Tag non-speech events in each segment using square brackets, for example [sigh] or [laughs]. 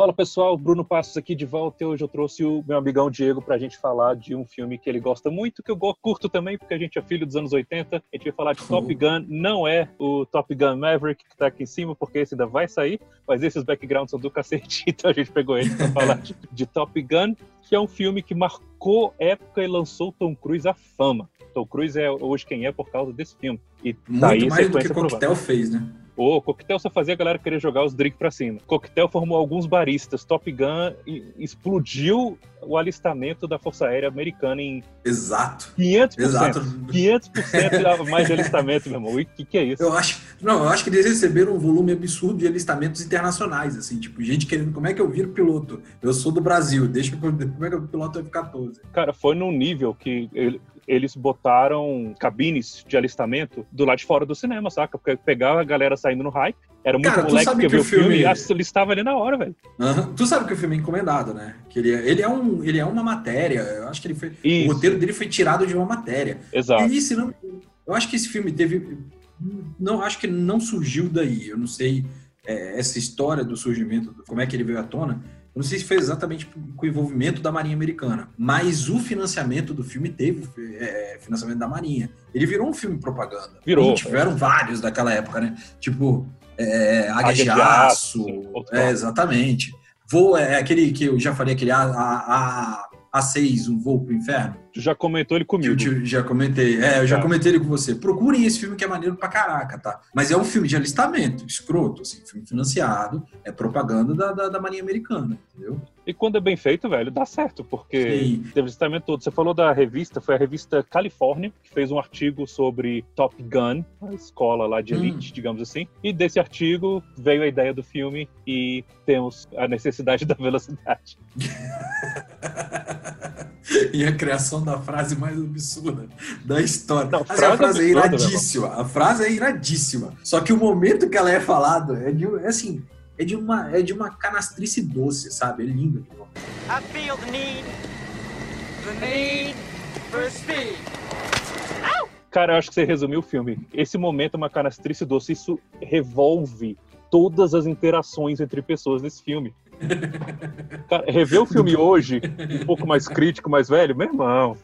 Fala pessoal, Bruno Passos aqui de volta e hoje eu trouxe o meu amigão Diego pra gente falar de um filme que ele gosta muito, que eu curto também, porque a gente é filho dos anos 80. A gente vai falar de Top Gun, não é o Top Gun Maverick que tá aqui em cima, porque esse ainda vai sair, mas esses backgrounds são do cacete, [laughs] então a gente pegou ele pra falar de, de Top Gun, que é um filme que marcou época e lançou Tom Cruise à fama. Tom Cruise é hoje quem é por causa desse filme. E Muito tá aí mais do que o Coquetel fez, né? O coquetel só fazia a galera querer jogar os drinks pra cima. coquetel formou alguns baristas. Top Gun explodiu o alistamento da Força Aérea Americana em. Exato. 500%. Exato. 500% mais de alistamento, meu irmão. O que, que é isso? Eu acho, não, eu acho que eles receberam um volume absurdo de alistamentos internacionais, assim, tipo, gente querendo. Como é que eu viro piloto? Eu sou do Brasil, deixa eu. [laughs] Como é que o piloto F-14? Cara, foi num nível que ele, eles botaram cabines de alistamento do lado de fora do cinema, saca? Porque pegava a galera saindo no hype, era muito Cara, moleque que, que viu o filme, filme e ele estava ali na hora, velho. Uhum. Tu sabe que o filme é encomendado, né? Que ele é, ele é, um, ele é uma matéria, eu acho que ele foi... Isso. O roteiro dele foi tirado de uma matéria. Exato. E se não, eu acho que esse filme teve... Não, acho que não surgiu daí, eu não sei é, essa história do surgimento, como é que ele veio à tona, não sei se foi exatamente com o envolvimento da Marinha Americana, mas o financiamento do filme teve é, financiamento da Marinha. Ele virou um filme propaganda. Virou. E tiveram vários daquela época, né? Tipo, é, Águia, de Aço. é, exatamente. Voo, é aquele que eu já falei, aquele A, a, a, A6, Um Voo pro Inferno. Tu já comentou ele comigo. Eu, já comentei. É, eu já tá. comentei ele com você. Procurem esse filme que é maneiro pra caraca, tá? Mas é um filme de alistamento, escroto, assim, filme financiado, é propaganda da, da, da Marinha Americana, entendeu? E quando é bem feito, velho, dá certo, porque Sim. teve alistamento todo. Você falou da revista, foi a revista California, que fez um artigo sobre Top Gun, a escola lá de elite, hum. digamos assim. E desse artigo veio a ideia do filme e temos a necessidade [laughs] da velocidade. [laughs] [laughs] e a criação da frase mais absurda da história. Não, frase a frase é, é iradíssima. A frase é iradíssima. Só que o momento que ela é falada é de é assim, é de uma é de uma canastrice doce, sabe? É lindo. I feel the need, the need for speed. Cara, eu acho que você resumiu o filme. Esse momento é uma canastrice doce, isso revolve todas as interações entre pessoas nesse filme. [laughs] Cara, rever o filme hoje, um pouco mais crítico, mais velho, meu irmão.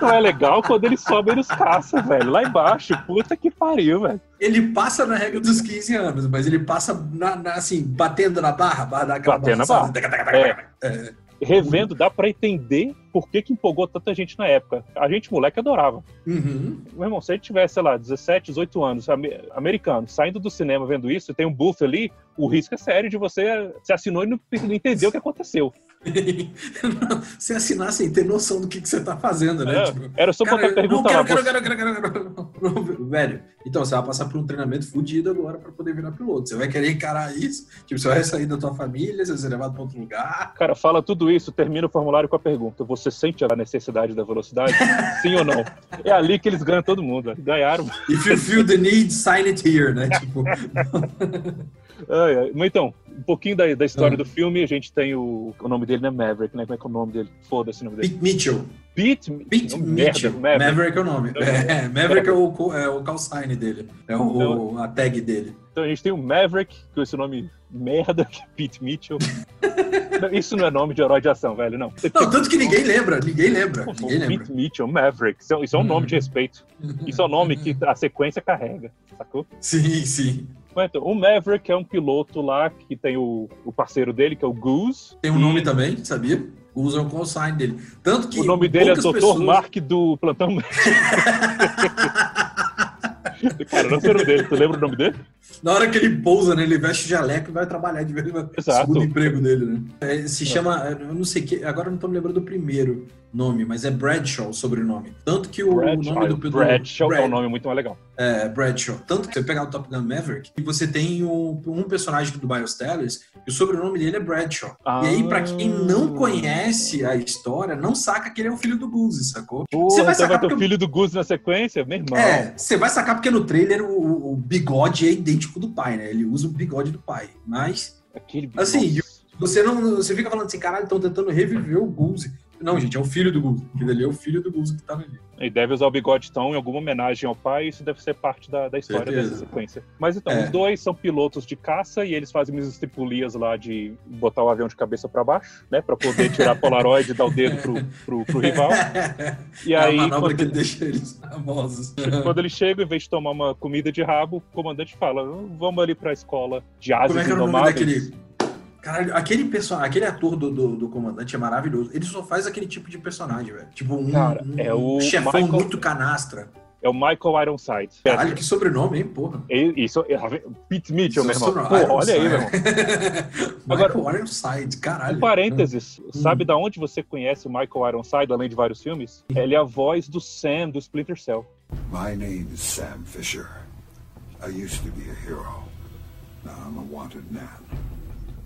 Não é legal quando ele sobe nos caça, velho. Lá embaixo, puta que pariu, velho. Ele passa na regra dos 15 anos, mas ele passa na, na, assim, batendo na barra, barra batendo na barra. É. É revendo, dá para entender por que, que empolgou tanta gente na época. A gente, moleque, adorava. Uhum. Meu irmão, se a gente tivesse, sei lá, 17, 18 anos, americano, saindo do cinema vendo isso, e tem um buff ali, o risco é sério de você se assinou e não, não entender o que aconteceu. [laughs] você assinar sem ter noção do que, que você tá fazendo, né? É, tipo, era só botar pergunta lá. Quero, quero, quero, quero, Velho, então você vai passar por um treinamento fudido agora para poder virar piloto. Você vai querer encarar isso? Tipo, você vai sair da tua família, você vai ser levado para outro lugar. Cara, fala tudo isso, termina o formulário com a pergunta: você sente a necessidade da velocidade? [laughs] Sim ou não? É ali que eles ganham todo mundo. Ganharam. If you feel the need, sign it here, né? Tipo. [laughs] ai. Então, um pouquinho da, da história ah. do filme, a gente tem o, o nome dele, né? Maverick, né? Como é que é o nome dele? Foda-se o nome dele. Pete Mitchell. Pete, Pete Mitchell. Maverick. Maverick é o nome. É, Maverick é o, é o call sign dele. É o, então, a tag dele. Então a gente tem o Maverick, com esse nome merda, [laughs] que é Pete Mitchell. Isso não é nome de herói de ação, velho, não. Não, tanto que ninguém lembra, ninguém lembra. Ninguém lembra. Pete Mitchell, Maverick, isso é, isso é um nome de respeito. Isso é um nome que a sequência carrega, sacou? Sim, sim. Então, o Maverick é um piloto lá que tem o, o parceiro dele, que é o Goose. Tem um nome também, sabia? Goose é o call sign dele. Tanto que. O nome dele é Dr. Pessoas... Mark do Plantão [laughs] Cara, não sei o nome dele. Tu lembra o nome dele? Na hora que ele pousa, né? Ele veste jaleco e vai trabalhar de vez em segundo emprego dele, né? É, se chama, eu não sei que, agora não tô me lembrando do primeiro nome, mas é Bradshaw o sobrenome. Tanto que o, Bradshaw, nome do Pedro Bradshaw Brad, é um nome muito mais legal. É, Bradshaw. Tanto que você pegar o Top Gun Maverick e você tem um, um personagem do Miles Tellers e o sobrenome dele é Bradshaw. Ah. E aí, pra quem não conhece a história, não saca que ele é o filho do Goose, sacou? Pô, você vai então sacar vai ter o filho do Goose na sequência? Meu irmão. É, você vai sacar porque no trailer o, o bigode é idêntico do pai, né? Ele usa o bigode do pai. Mas, Aquele assim, você não você fica falando assim, caralho, estão tentando reviver o Goose. Não, gente, é o filho do Gus. Aquele ali é o filho do Gus que tá ali. E deve usar o bigode então em alguma homenagem ao pai, isso deve ser parte da, da história Certeza. dessa sequência. Mas então, É. os dois são pilotos de caça e eles fazem umas estripulias lá de botar o avião de cabeça pra baixo, né? Pra poder tirar [laughs] Polaroid e dar o dedo pro, pro, pro rival. E é a aí, quando, que deixa eles famosos. [laughs] quando ele chega, em vez de tomar uma comida de rabo, o comandante fala: vamos ali pra escola de asas Como é que era o nome daquele. Caralho, aquele, perso... aquele ator do, do, do comandante é maravilhoso. Ele só faz aquele tipo de personagem, velho. Tipo, um, Cara, um é o chefão Michael- muito canastra. É o Michael Ironside. Caralho, que sobrenome, hein, porra. Isso, é, Pete Mitchell, meu irmão. Pô, olha aí, meu irmão. [laughs] Agora- Michael Ironside, caralho. Um parênteses, Hum. sabe da onde você conhece o Michael Ironside, além de vários filmes? Ele é a voz do Sam do Splinter Cell. My name is Sam Fisher. I used to be a hero. Now I'm a wanted man.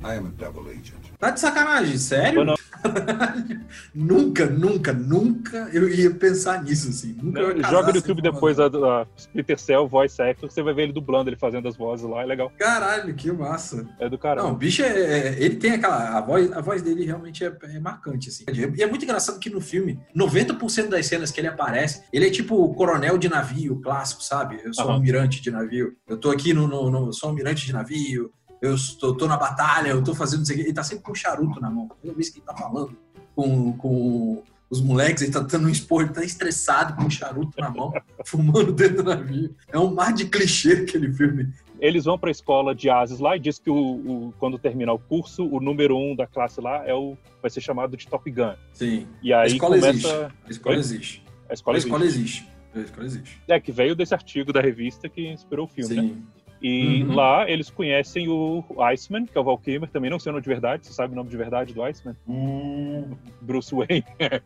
I am a double agent. Tá de sacanagem, sério? Não. [laughs] nunca, nunca, nunca eu ia pensar nisso, assim. Nunca casar Joga no YouTube informação. depois a, a Splinter Cell Voice Actor, você vai ver ele dublando, ele fazendo as vozes lá, é legal. Caralho, que massa. É do Não, o bicho é, é- Ele tem aquela. A voz, a voz dele realmente é, é marcante, assim. E é muito engraçado que no filme, 90% das cenas que ele aparece, ele é tipo o coronel de navio clássico, sabe? Eu sou um Aham. almirante de navio. Eu tô aqui no. no, no- sou um almirante de navio. Eu estou, tô na batalha, eu tô fazendo isso aqui. Ele tá sempre com um charuto na mão. Toda vez que ele tá falando com, com os moleques, ele tá dando um esporro, ele tá estressado com um charuto na mão, [laughs] fumando dentro do navio. É um mar de clichê aquele filme. Eles vão pra escola de Ases lá e diz que o, o- quando terminar o curso, o número um da classe lá é o, vai ser chamado de Top Gun. Sim. E A aí escola começa. existe. A escola existe. A A escola, escola existe. existe. A escola existe. É, que veio desse artigo da revista que inspirou o filme, né? E Uhum. lá eles conhecem o Iceman, que é o Val Kilmer, também não sei o nome de verdade, você sabe o nome de verdade do Iceman? Hum. Bruce Wayne. [laughs]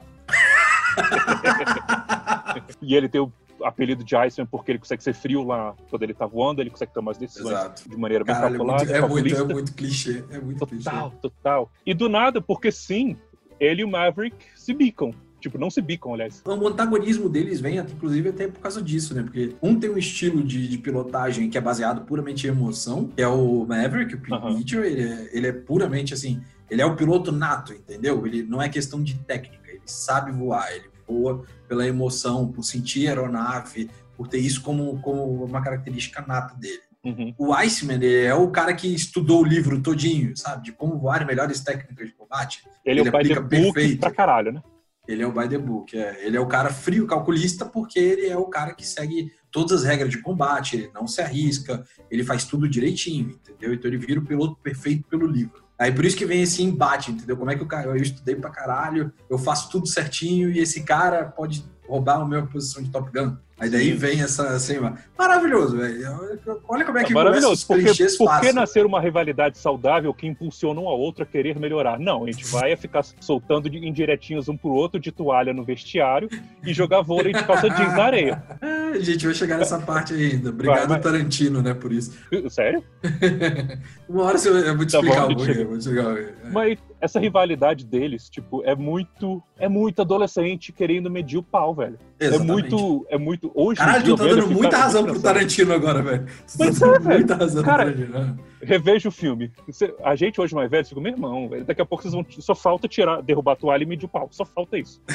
e ele tem o apelido de Iceman porque ele consegue ser frio lá quando ele tá voando, ele consegue tomar as decisões Exato. de maneira bem é calculada, muito, é, muito, é muito clichê. É muito clichê. Total, total. E do nada, porque sim, ele e o Maverick se bicam. Tipo, não se bicam, aliás. O antagonismo deles vem, inclusive, até por causa disso, né? Porque um tem um estilo de, de pilotagem que é baseado puramente em emoção, que é o Maverick, o Pete Aham. Mitchell, ele é, ele é puramente assim, ele é o piloto nato, entendeu? Ele não é questão de técnica, ele sabe voar, ele voa pela emoção, por sentir a aeronave, por ter isso como, como uma característica nata dele. Uhum. O Iceman ele é o cara que estudou o livro todinho, sabe? De como voar melhores técnicas de combate. Ele, Ele é o pai de perfeito. pra caralho, né? Ele é o by the book. É. Ele é o cara frio calculista porque ele é o cara que segue todas as regras de combate, ele não se arrisca, ele faz tudo direitinho, entendeu? Então ele vira o piloto perfeito pelo livro. Aí por isso que vem esse embate, entendeu? Como é que o cara, eu estudei pra caralho, eu faço tudo certinho e esse cara pode roubar a minha posição de Top Gun. Aí daí Sim. vem essa assim, maravilhoso, velho. Olha como é que É maravilhoso. os Porque, por que nascer uma rivalidade saudável que impulsiona um ao outro a querer melhorar? Não, a gente vai é ficar soltando de- indiretinhos um pro outro de toalha no vestiário e jogar vôlei de calça jeans na areia. [laughs] A gente vai chegar nessa parte ainda. Obrigado, Vai, vai. Tarantino, né, por isso. [laughs] Sério? [laughs] Uma hora eu vou te Tá bom, explicar o chega. porquê. Vou te explicar o. Mas essa rivalidade deles, tipo, é muito. É muito adolescente querendo medir o pau, velho. É Exatamente. muito. É muito. Hoje. Caralho, tu tá dando muita razão pro. Tarantino agora, velho. Pois tá é, dando velho. muita razão Cara, pro Tarantino. Reveja o filme. A gente hoje mais velho, fica, meu irmão, velho, daqui a pouco vocês vão. Só falta tirar, derrubar a toalha e medir o pau. Só falta isso. [laughs]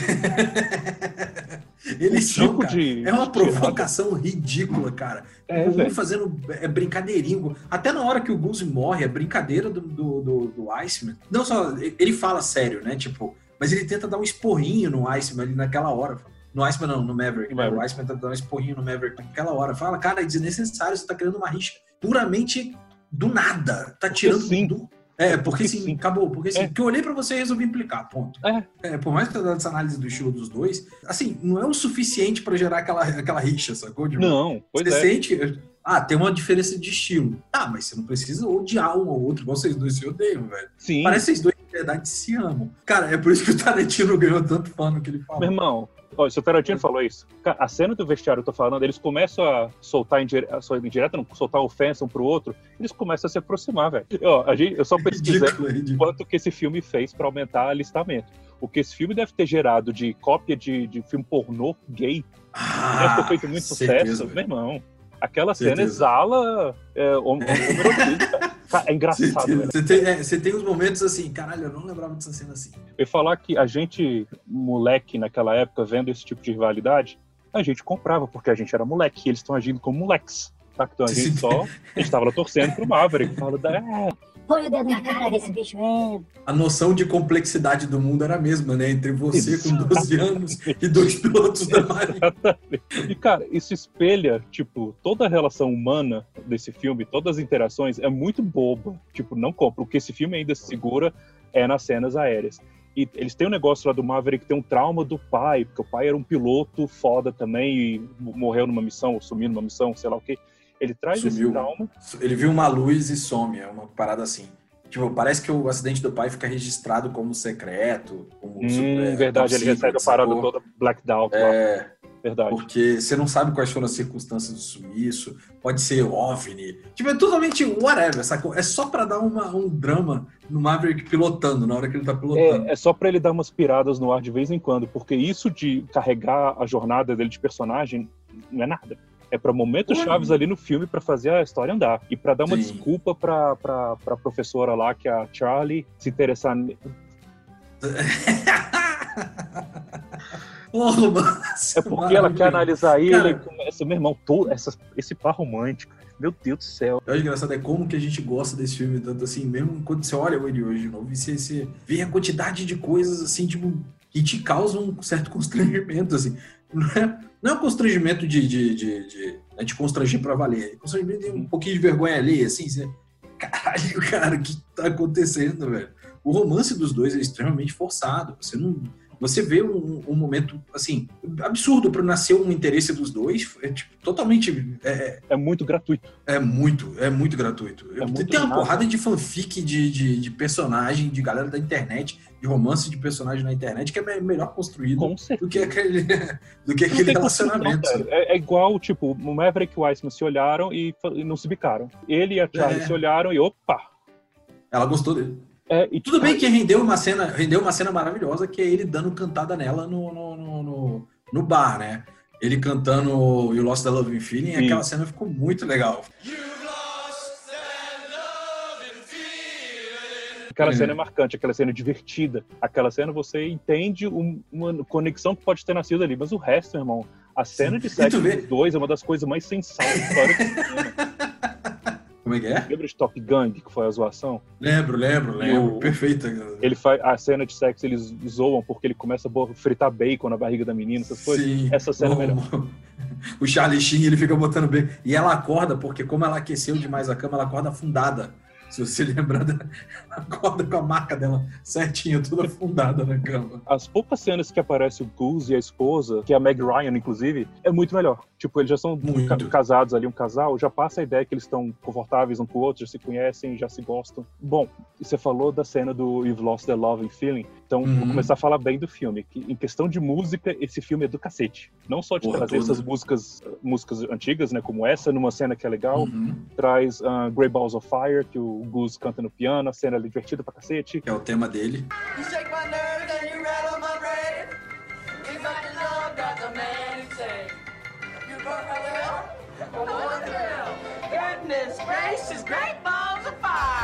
Eles o são, tipo de. É uma provocação ridícula, cara. É, o um velho. fazendo é, brincadeirinho. Até na hora que o Gus morre, a brincadeira do, do, do, do Iceman. Não só. Ele fala sério, né? Tipo, mas ele tenta dar um esporrinho no Iceman ali naquela hora. No Iceman não, no Maverick. Né? Maverick. O Iceman tenta dar um esporrinho no Maverick naquela hora. Fala, cara, é desnecessário, você tá criando uma rixa puramente do nada. Tá tirando sim. do. É, porque, Porque sim, sim. acabou. Porque sim, É. porque eu olhei pra você e resolvi implicar, ponto. É. por mais que eu essa análise do estilo dos dois, assim, não é o suficiente pra gerar aquela, aquela rixa, sacou? Tipo, Não, pois você é. sente. Ah, tem uma diferença de estilo. Ah, mas você não precisa odiar um ao outro, igual vocês dois se odeiam, velho. Sim. Parece que vocês dois, de verdade, se amam. Cara, é por isso que o Tarantino [laughs] ganhou tanto fã no que ele Meu fala. irmão, ó, se o Tarantino falou isso, ca- a cena do vestiário, eu tô falando, eles começam a soltar indire... a soltar indireta, não, soltar ofensa um pro outro, eles começam a se aproximar, velho. Eu só pesquisei é quanto que esse filme fez pra aumentar alistamento. O que esse filme deve ter gerado de cópia de, de filme pornô gay, deve ter feito muito Ah, certeza, sucesso, velho. meu irmão. Aquela cena Certeza. exala é, [laughs] é engraçado, velho. Você tem, é, você tem uns momentos assim, caralho, eu não lembrava dessa cena assim. Eu falar que a gente, moleque naquela época, vendo esse tipo de rivalidade, a gente comprava, porque a gente era moleque, e eles estão agindo como moleques. Tá? Então a gente só. A gente tava lá torcendo pro Maverick. Fala, é, Põe o dedo na cara desse bicho mesmo. A noção de complexidade do mundo era a mesma, né? Entre você com Exato. 12 anos e dois pilotos da Marinha. E, cara, isso espelha, tipo, toda a relação humana desse filme, todas as interações, é muito boba. Tipo, não compra. O que esse filme ainda se segura é nas cenas aéreas. E eles têm um negócio lá do Maverick que tem um trauma do pai, porque o pai era um piloto foda também e morreu numa missão, ou sumiu numa missão, sei lá o quê. Ele traz esse Sumiu. trauma. Ele viu uma luz e some, é uma parada assim. Tipo, parece que o acidente do pai fica registrado como secreto, como Hum, super- verdade, ele recebe a parada sacou? toda blacked out. É, Verdade. porque você não sabe quais foram as circunstâncias do sumiço, pode ser OVNI. Tipo, é totalmente whatever, sacou? É só pra dar uma- um drama no Maverick pilotando, na hora que ele tá pilotando. É, é só pra ele dar umas piradas no ar de vez em quando, porque isso de carregar a jornada dele de personagem não é nada. É pra momentos Ué. chaves ali no filme pra fazer a história andar. E pra dar uma Sim. desculpa pra, pra, pra professora lá, que é a Charlie, se interessar. [laughs] Porra, mano. É porque ela quer analisar ele Cara. e começa, meu irmão, todo essa, esse par romântico. Meu Deus do céu. O engraçado é como que a gente gosta desse filme, tanto assim, mesmo quando você olha ele hoje de novo, e você, você vê a quantidade de coisas, assim, tipo, que te causam um certo [laughs] constrangimento, assim. Não é, não é um constrangimento de, de, de, de, né, de constranger pra valer, é constrangimento de um pouquinho de vergonha ali, assim, você, caralho, [laughs] cara, o que tá acontecendo, velho? O romance dos dois é extremamente forçado, você não... Você vê um, um momento, assim, absurdo para nascer um interesse dos dois, é tipo, totalmente é, É muito gratuito. é muito, é muito gratuito. É muito Tem uma rápido. porrada de fanfic de, de, de personagem, de galera da internet, de romance de personagem na internet, que é me- melhor construído do que aquele, [laughs] do que Não aquele relacionamento. cara. É, é igual, tipo, o Maverick e o Iceman se olharam e, e não se bicaram. Ele e a Charlie É. se olharam e opa! Ela gostou dele. É, e, Tudo bem que rendeu uma cena, rendeu uma cena maravilhosa, que é ele dando cantada nela no, no, no, no- bar, né? Ele cantando You Lost the Loving Feeling, Sim. aquela cena ficou muito legal. Aquela É. cena é marcante, aquela cena é divertida. Aquela cena você entende um- uma conexão que pode ter nascido ali, mas o resto, meu irmão, a cena de sexo dos dois é uma das coisas mais sensatas da história do cinema. [laughs] Como é que é? Lembra de Top Gun, que foi a zoação? Lembro, lembro, lembro. O- Perfeita. Ele faz a cena de sexo, eles zoam porque ele começa a fritar bacon na barriga da menina, essas coisas. Sim. Essa cena é o, melhor. o Charlie Sheen, ele fica botando bem. E ela acorda, porque como ela aqueceu demais a cama, ela acorda afundada. Se você [laughs] lembrar, da... [laughs] acorda com a marca dela certinha, toda afundada na cama. As poucas cenas que aparece o Goose e a esposa, que é a Meg Ryan, inclusive, é muito melhor. Tipo, eles já são Muito. ca- casados ali, um casal, já passa a ideia que eles estão confortáveis um com o outro, já se conhecem, já se gostam. Bom, você falou da cena do You've Lost the Love and Feeling, então Uhum. vou começar a falar bem do filme. Que, em questão de música, esse filme é do cacete. Não só de Porra trazer toda. essas músicas, músicas antigas, né, como essa, numa cena que é legal, Uhum. traz uh, Grey Balls of Fire, que o Goose canta no piano, a cena é divertida pra cacete. Que é o tema dele.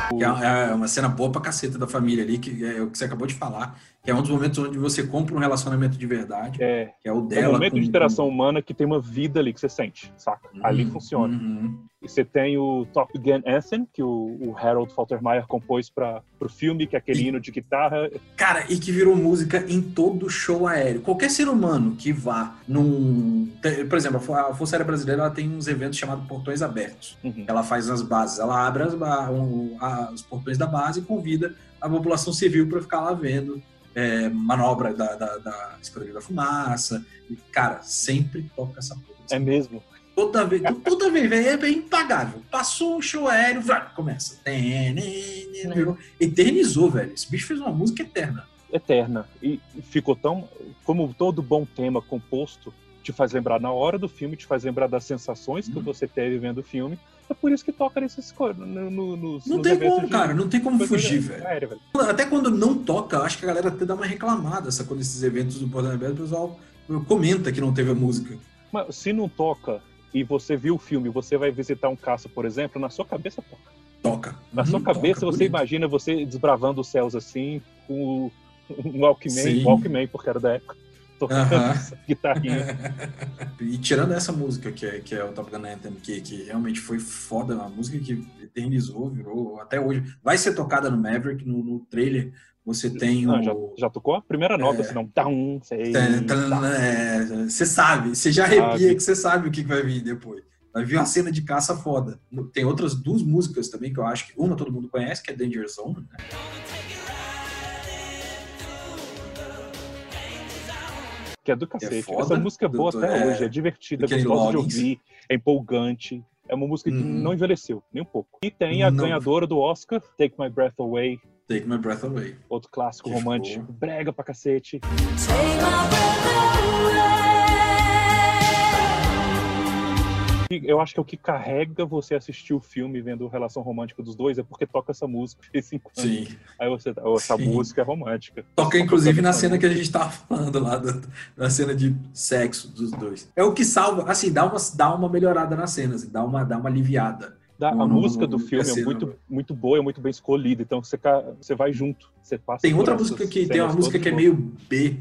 É é uma cena boa pra caceta da família ali, que é o que você acabou de falar. Que é um dos momentos onde você compra um relacionamento de verdade. É, Que é o é um dela. momento com- de interação humana que tem uma vida ali que você sente, saca? Ali Uhum, funciona. uhum. Você tem o Top Gun Anthem, que o, o Harold Faltermeyer compôs para o filme, que é aquele E- hino de guitarra. Cara, e que virou música em todo show aéreo. Qualquer ser humano que vá num. Por exemplo, a Fo- a Força Aérea Brasileira ela tem uns eventos chamados Portões Abertos. Uhum. Ela faz nas bases, ela abre as um, a- os portões da base e convida a população civil para ficar lá vendo é, manobra da, da, da Esquadrilha da Fumaça. E, cara, sempre toca essa porra. É mesmo. Toda vez, toda vez, velho, é impagável. Passou um show aéreo, vrá, começa. Virou- Eternizou, velho. Esse bicho fez uma música eterna. Eterna. E ficou tão. Como todo bom tema composto te faz lembrar na hora do filme, te faz lembrar das sensações que Hum. você teve vendo o filme. É por isso que toca nesses no, no, nos, Não nos tem como, de- cara. Não tem como coisa fugir, velho. aérea, velho. Até quando não toca, acho que a galera até dá uma reclamada. Essa, quando esses eventos do Portão Aberto, o pessoal comenta que não teve a música. Mas se não toca e você viu o filme, você vai visitar um caça, por exemplo, na sua cabeça toca. Toca. Na sua cabeça, toca, você bonito. imagina você desbravando os céus assim, com o- um Walkman. Walkman, porque era da época, tocando Aham. essa guitarrinha. [laughs] e tirando essa música que é, que é o Top Gun Anthem, que, que realmente foi foda, uma música que eternizou, virou até hoje. Vai ser tocada no Maverick, no, no trailer. Você tem Não, o. já, já tocou a primeira nota, não. Sei. Tan, tan, é, Você sabe, você já Sabe. arrepia que você sabe o que vai vir depois. Vai vir uma cena de caça foda. Tem outras duas músicas também que eu acho que uma todo mundo conhece, que é Danger Zone, né? Que é do cacete. foda. Essa música é boa Do- até é, hoje, é divertida, é gostosa de ouvir, é empolgante. É uma música que Uhum. não envelheceu, nem um pouco. E tem a Não. ganhadora do Oscar, Take My Breath Away, Take My Breath Away. outro clássico Que romântico, ficou- brega pra cacete. E Eu acho que é o que carrega você assistir o filme vendo a relação romântica dos dois é porque toca essa música de vez em quando. Sim. Aí você, oh, essa Sim. música é romântica. Toca inclusive na cena que a gente tava falando lá, da, da cena de sexo dos dois. É o que salva, assim, dá uma, dá uma melhorada na cena, assim, dá, uma, dá uma aliviada. Da- Não, a não, música não, do filme é ser, muito, muito boa, é muito bem escolhida. Então você, você vai junto. Você passa Tem outra música que tem uma música que é meio B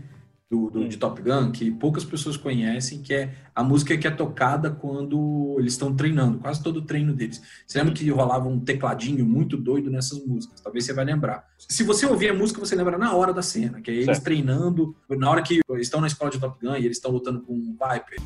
do, do- Hum. de Top Gun, que poucas pessoas conhecem, que é a música que é tocada quando eles estão treinando, quase todo o treino deles. Você lembra que rolava um tecladinho muito doido nessas músicas? Talvez você vai lembrar. Se você ouvir a música, você lembra na hora da cena, que é eles Certo. treinando, na hora que estão na escola de Top Gun e eles estão lutando com o Viper.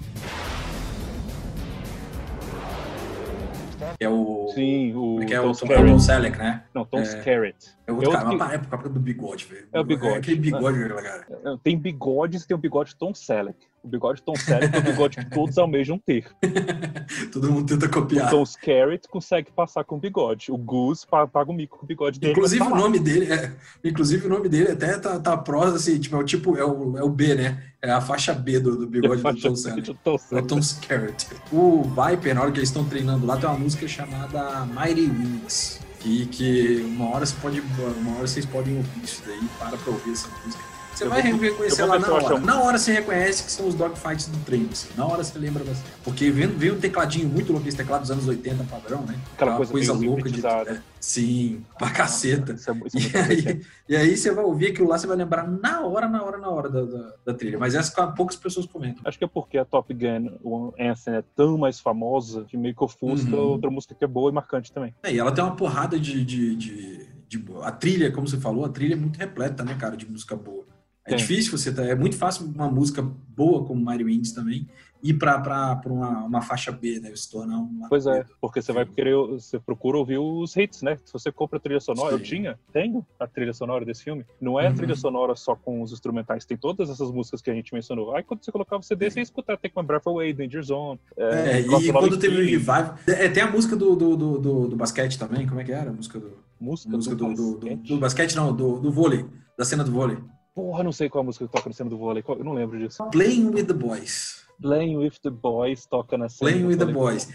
É o. Sim, o é que é? Tom O. Tom Selleck, né? Não, Tom É. Skerritt. É outro É cara, outro mas é por causa do bigode, velho. É o bigode. aquele bigode, daquela cara. É, Tem bigodes e tem o bigode Tom Selleck. O bigode Tom Selleck é o bigode que todos almejam ter. [laughs] Todo mundo tenta O copiar. Tom Skerritt consegue passar com o bigode. O Goose pa- paga o mico com o bigode dele. Inclusive o tá lá. nome dele é, inclusive o nome dele até tá, tá prosa assim, tipo, é o tipo é o, é o B, né? É a faixa B do, do bigode do Tom Selleck. Tom É o Selleck. Tom Skerritt. O Viper, na hora que eles estão treinando lá, tem uma música chamada Mighty Wings. Que, que uma hora você pode. Uma hora vocês podem ouvir isso daí, para pra ouvir essa música. Você Eu vai vou- reconhecer lá na hora. Na hora você reconhece que são os dogfights do treino. assim. Na hora você lembra. Porque vem, vem um tecladinho muito louco, esse teclado dos anos 80 padrão, né? Aquela coisa meio louca de. é, sim, pra caceta. Isso é, isso é E aí, e aí você vai ouvir aquilo lá, você vai lembrar na hora, na hora, na hora da, da, da trilha. Mas essa poucas pessoas comentam. Acho que é porque a Top Gun, o Anthem, é tão mais famosa que meio que ofusca Uhum. outra música que é boa e marcante também. É, e ela tem uma porrada de, de, de, de- A trilha, como você falou, a trilha é muito repleta, né, cara, de música boa. É Tem. difícil você. tá- É muito fácil uma música boa como Mario Winds também ir pra uma, uma faixa B, né? Se tornar uma. Pois é, porque você vai querer, você procura ouvir os hits, né? Se você compra a trilha sonora, eu Sim. tinha, tenho a trilha sonora desse filme. Não é a Uhum. trilha sonora só com os instrumentais, tem todas essas músicas que a gente mencionou. Aí quando você colocava o CD, você ia escutar Take My Breath Away, Danger Zone. É, Cross e quando teve o revival. É, tem a música do, do, do, do, do basquete também, como é que era? A música do. música, a música do, do, do, basquete. do basquete, não, do, do vôlei, da cena do vôlei. Porra, não sei qual a música que toca na cena do vôlei, qual- eu não lembro disso. Playing with the Boys. Playing with the Boys toca na cena Playing do with the vôlei. Boys.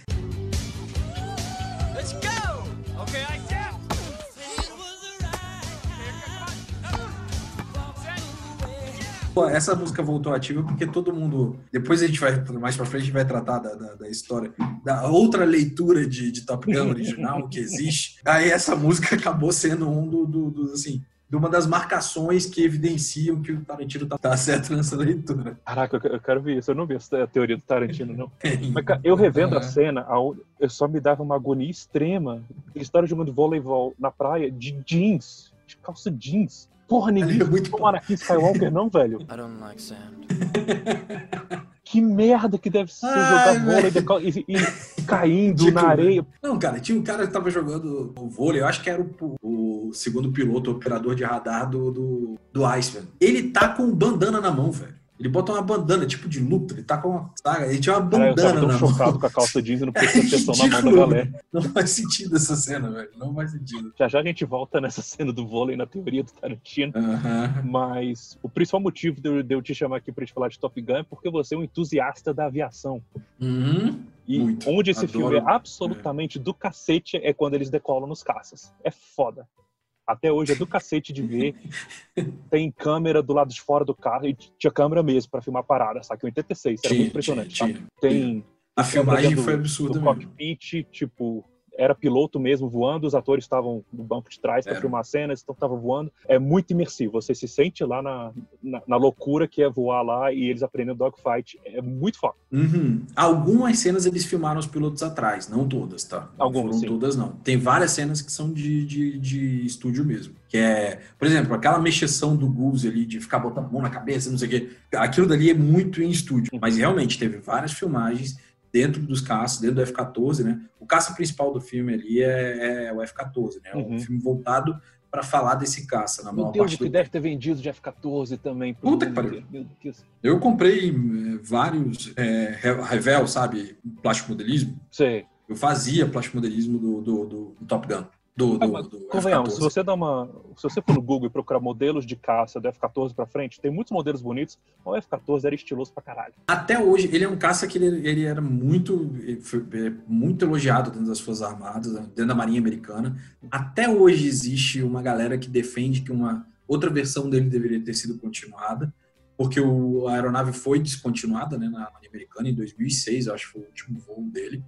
Let's go! Okay, I Essa música voltou ativa porque todo mundo. Depois a gente vai, mais pra frente, a gente vai tratar da, da, da história, da outra leitura de, de Top Gun original que existe. [laughs] Aí essa música acabou sendo um do, do- do, assim, de uma das marcações que evidenciam que o Tarantino tá, tá certo nessa leitura. Caraca, eu- eu quero ver isso. Eu não vi essa teoria do Tarantino, não. [laughs] Mas, cara, eu revendo a É. cena, eu só me dava uma agonia extrema. Eles estavam jogando voleibol na praia de jeans, de calça jeans. Porra, ninguém Ali é muito um Anakin Skywalker, não, velho. I don't like sand. [laughs] Que merda que deve ser Ai, jogar velho. vôlei de cal- e, e caindo [laughs] Tipo, na areia. Não, cara, tinha um cara que tava jogando o vôlei, eu acho que era o, o segundo piloto, o operador de radar do, do, do Iceman. Ele tá com bandana na mão, velho. Ele bota uma bandana, tipo de luta, ele tá com uma. Sabe? Ele tinha uma eu bandana tão na chocado mão. com a calça jeans e não [laughs] É prestei atenção na mão da galera. Não faz sentido essa cena, velho. Não faz sentido. Já já a gente volta nessa cena do vôlei na teoria do Tarantino. Aham. Mas o principal motivo de eu, de eu te chamar aqui pra gente falar de Top Gun é porque você é um entusiasta da aviação. Uhum. E Muito. onde esse Adoro. filme é absolutamente do cacete é quando eles decolam nos caças. É foda. Até hoje é do cacete de ver. [laughs] Tem câmera do lado de fora do carro e tinha câmera mesmo pra filmar a parada? Que em 86, era Tinha, muito impressionante. tinha, tinha. Tem A filmagem câmera foi do- absurda do mesmo. cockpit, tipo, era piloto mesmo voando, os atores estavam no banco de trás para Era. filmar cenas, então estavam voando. É muito imersivo, você se sente lá na, na, na loucura que é voar lá e eles aprendendo dogfight. É muito foda. Uhum. Algumas cenas eles filmaram os pilotos atrás, não todas, tá? Não Algumas, sim. todas, não. Tem várias cenas que são de, de, de estúdio mesmo. Que é, por exemplo, aquela mexeção do Goose ali, de ficar botando a mão na cabeça, não sei o quê. Aquilo dali é muito em estúdio. Uhum. Mas realmente teve várias filmagens dentro dos caças, dentro do F-14, né? O caça principal do filme ali é, é o F-14, né? É um Uhum. filme voltado para falar desse caça na Meu maior Deus, parte que do deve ter vendido de F-14 também. Puta que pariu. Eu comprei eh, vários é, Revel, sabe? Plástico modelismo. Sei. Eu fazia plástico modelismo do, do, do- do Top Gun. Do, do, do Convenhamos, se F-14. você dá uma. Se você for no Google e procurar modelos de caça do F-14 pra frente, tem muitos modelos bonitos. mas O F-14 era estiloso pra caralho. Até hoje, ele é um caça que ele, ele era muito, ele foi, é, muito elogiado dentro das Forças Armadas, dentro da Marinha Americana. Até hoje existe uma galera que defende que uma outra versão dele deveria ter sido continuada, porque o, a aeronave foi descontinuada né, na Marinha Americana em 2006, eu acho que foi o último voo dele.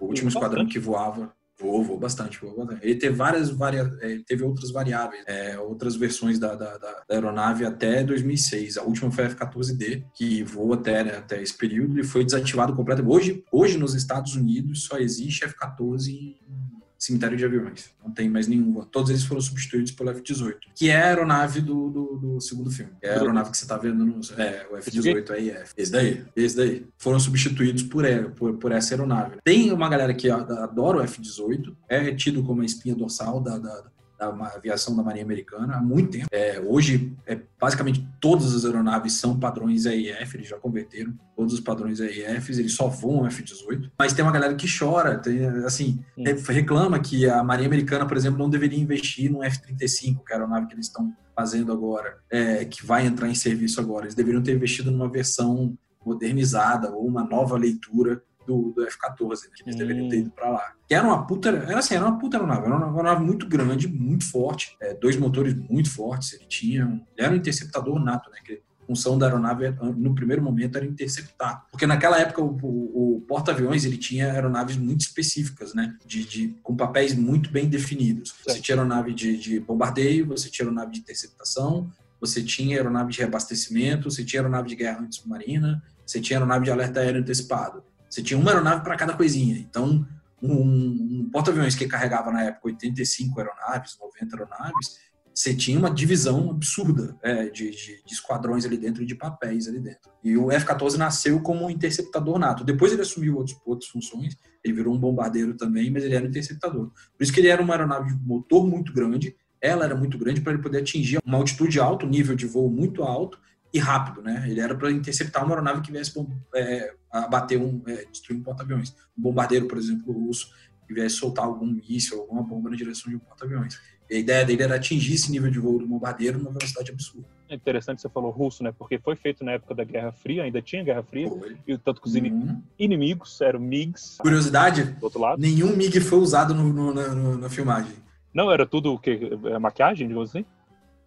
O último esquadrão que voava. Voou, voou bastante, voou bastante. Ele teve várias varia... é, ele teve outras variáveis, é, outras versões da, da, da- aeronave até 2006. A última foi a F-14D, que voou até, né, até esse período e foi desativado completamente. Hoje, hoje, nos Estados Unidos, só existe F-14 em cemitério de aviões. Não tem mais nenhum. Todos eles foram substituídos pelo F-18, que é a aeronave do, do, do segundo filme. É a aeronave que você está vendo no. É, o F-18 AIF. Esse daí, esse daí. Foram substituídos por, e- por, por essa aeronave. Tem uma galera que adora o F-18, é tido como a espinha dorsal da, da, da aviação da Marinha Americana há muito tempo. É, hoje, é, basicamente, todas as aeronaves são padrões AIF, eles já converteram todos os padrões AIFs, eles só voam F-18. Mas tem uma galera que chora, tem, assim, re- reclama que a Marinha Americana, por exemplo, não deveria investir no F-35, que é a aeronave que eles estão fazendo agora, é, que vai entrar em serviço agora. Eles deveriam ter investido numa versão modernizada ou uma nova leitura do, do F-14, né, que eles Hum. deveriam ter ido para lá. Que era uma puta, era assim, era uma puta aeronave, era uma aeronave muito grande, muito forte, é, dois motores muito fortes, ele tinha, um- ele era um interceptador nato, né, que a função da aeronave no primeiro momento era interceptar, porque naquela época o, o- o porta-aviões ele tinha aeronaves muito específicas, né, de, de- com papéis muito bem definidos. Você tinha aeronave de, de bombardeio, você tinha aeronave de interceptação, você tinha aeronave de reabastecimento, você tinha aeronave de guerra antissubmarina, você tinha aeronave de alerta aéreo antecipado. Você tinha uma aeronave para cada coisinha. Então, um, um porta-aviões que carregava na época 85 aeronaves, 90 aeronaves, você tinha uma divisão absurda é, de, de- de esquadrões ali dentro e de papéis ali dentro. E o F-14 nasceu como um interceptador nato. Depois ele assumiu outros, outras funções, ele virou um bombardeiro também, mas ele era um interceptador. Por isso que ele era uma aeronave de motor muito grande, ela era muito grande para ele poder atingir uma altitude alta, um nível de voo muito alto e rápido, né? Ele era para interceptar uma aeronave que viesse é, abater um, é, destruir um porta-aviões. Um bombardeiro, por exemplo, russo, que viesse soltar algum míssil, alguma bomba na direção de um porta-aviões. E a ideia dele era atingir esse nível de voo do bombardeiro numa velocidade absurda. É interessante que você falou russo, né? Porque foi feito na época da Guerra Fria, ainda tinha Guerra Fria, Foi. e tanto que os Uhum. inimigos eram MiGs Curiosidade, do outro lado. nenhum MiG foi usado no- no- na, no- na filmagem. Não, era tudo o quê? É maquiagem, digamos assim?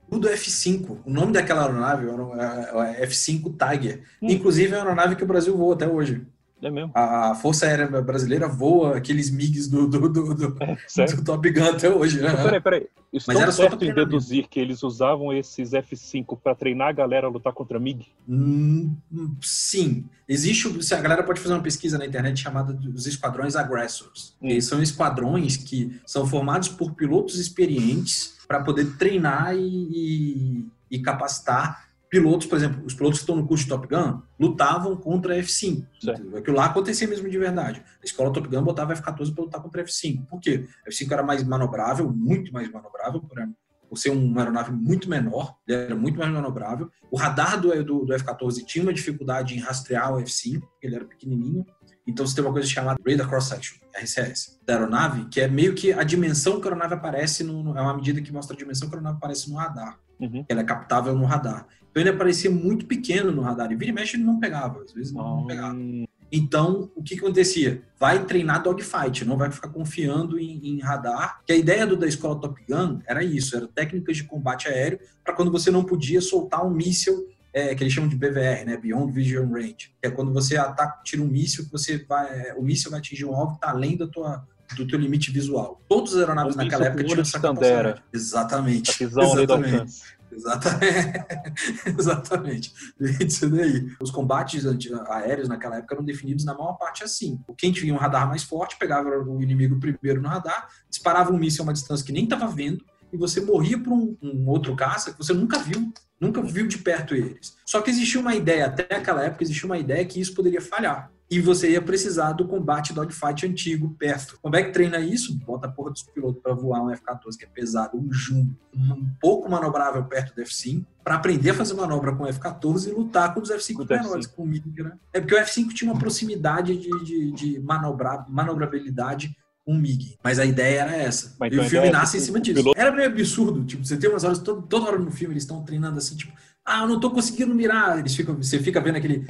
Tudo F5. O nome daquela aeronave era é F5 Tiger. Hum. Inclusive é uma aeronave que o Brasil voa até hoje. É mesmo. A Força Aérea Brasileira voa aqueles MiGs do, do, do, do- [laughs] É, do Top Gun até hoje. né? Mas Peraí, peraí. Estou Mas era certo em deduzir que eles usavam esses F5 pra treinar a galera a lutar contra MiG? Hum, sim. Existe. A galera pode fazer uma pesquisa na internet chamada dos esquadrões aggressors. Hum. Eles são esquadrões que são formados por pilotos experientes para poder treinar e, e- e capacitar pilotos, por exemplo, os pilotos que estão no curso de Top Gun lutavam contra F5. Certo. entendeu? Aquilo lá acontecia mesmo de verdade. A escola Top Gun botava F14 para lutar contra F5. Por quê? F5 era mais manobrável, muito mais manobrável, por, por ser uma aeronave muito menor, ele era muito mais manobrável. O radar do, do, do F14 tinha uma dificuldade em rastrear o F5, porque ele era pequenininho. Então você tem uma coisa chamada Radar Cross Section, RCS, da aeronave, que é meio que a dimensão que a aeronave aparece, no, no- é uma medida que mostra a dimensão que a aeronave aparece no radar. Uhum. Ela é captável no radar. Então ele aparecia muito pequeno no radar. E vira e mexe ele não pegava, às vezes não, não pegava. Então, o que que acontecia? Vai treinar dogfight, não vai ficar confiando em, em radar. Que a ideia do, da escola Top Gun era isso, era técnicas de combate aéreo para quando você não podia soltar um míssil, é, que eles chamam de BVR, né? Beyond Vision Range. Que é quando você ataca, tira um míssil, que você vai, é, o míssil vai atingir um alvo que está além da tua, do teu limite visual. Todas as aeronaves Um naquela época tinham essa capacidade. Exatamente. Exatamente. [laughs] Exatamente. Exatamente. Isso daí. Os combates aéreos naquela época eram definidos na maior parte assim. Quem tinha um radar mais forte pegava o inimigo primeiro no radar, disparava um míssil a uma distância que nem estava vendo, e você morria por um, um outro caça que você nunca viu, nunca viu de perto eles. Só que existia uma ideia, até aquela época existia uma ideia que isso poderia falhar. E você ia precisar do combate dogfight antigo perto. Como é que treina isso? Bota a porra dos pilotos para voar um F-14 que é pesado, um jumbo, um pouco manobrável perto do F-5, para aprender a fazer manobra com o F-14 e lutar com os F-5 Com o F-5. menores, com o MiG, né? É porque o F-5 tinha uma proximidade de, de, de manobrar, manobrabilidade o MiG. Mas a ideia era essa. Mas e então o a filme é nasce que em o cima disso. piloto- Era meio absurdo. Tipo, você tem umas horas, todo- toda hora no filme eles estão treinando assim, tipo, ah, eu não tô conseguindo mirar. Eles ficam, você fica vendo aquele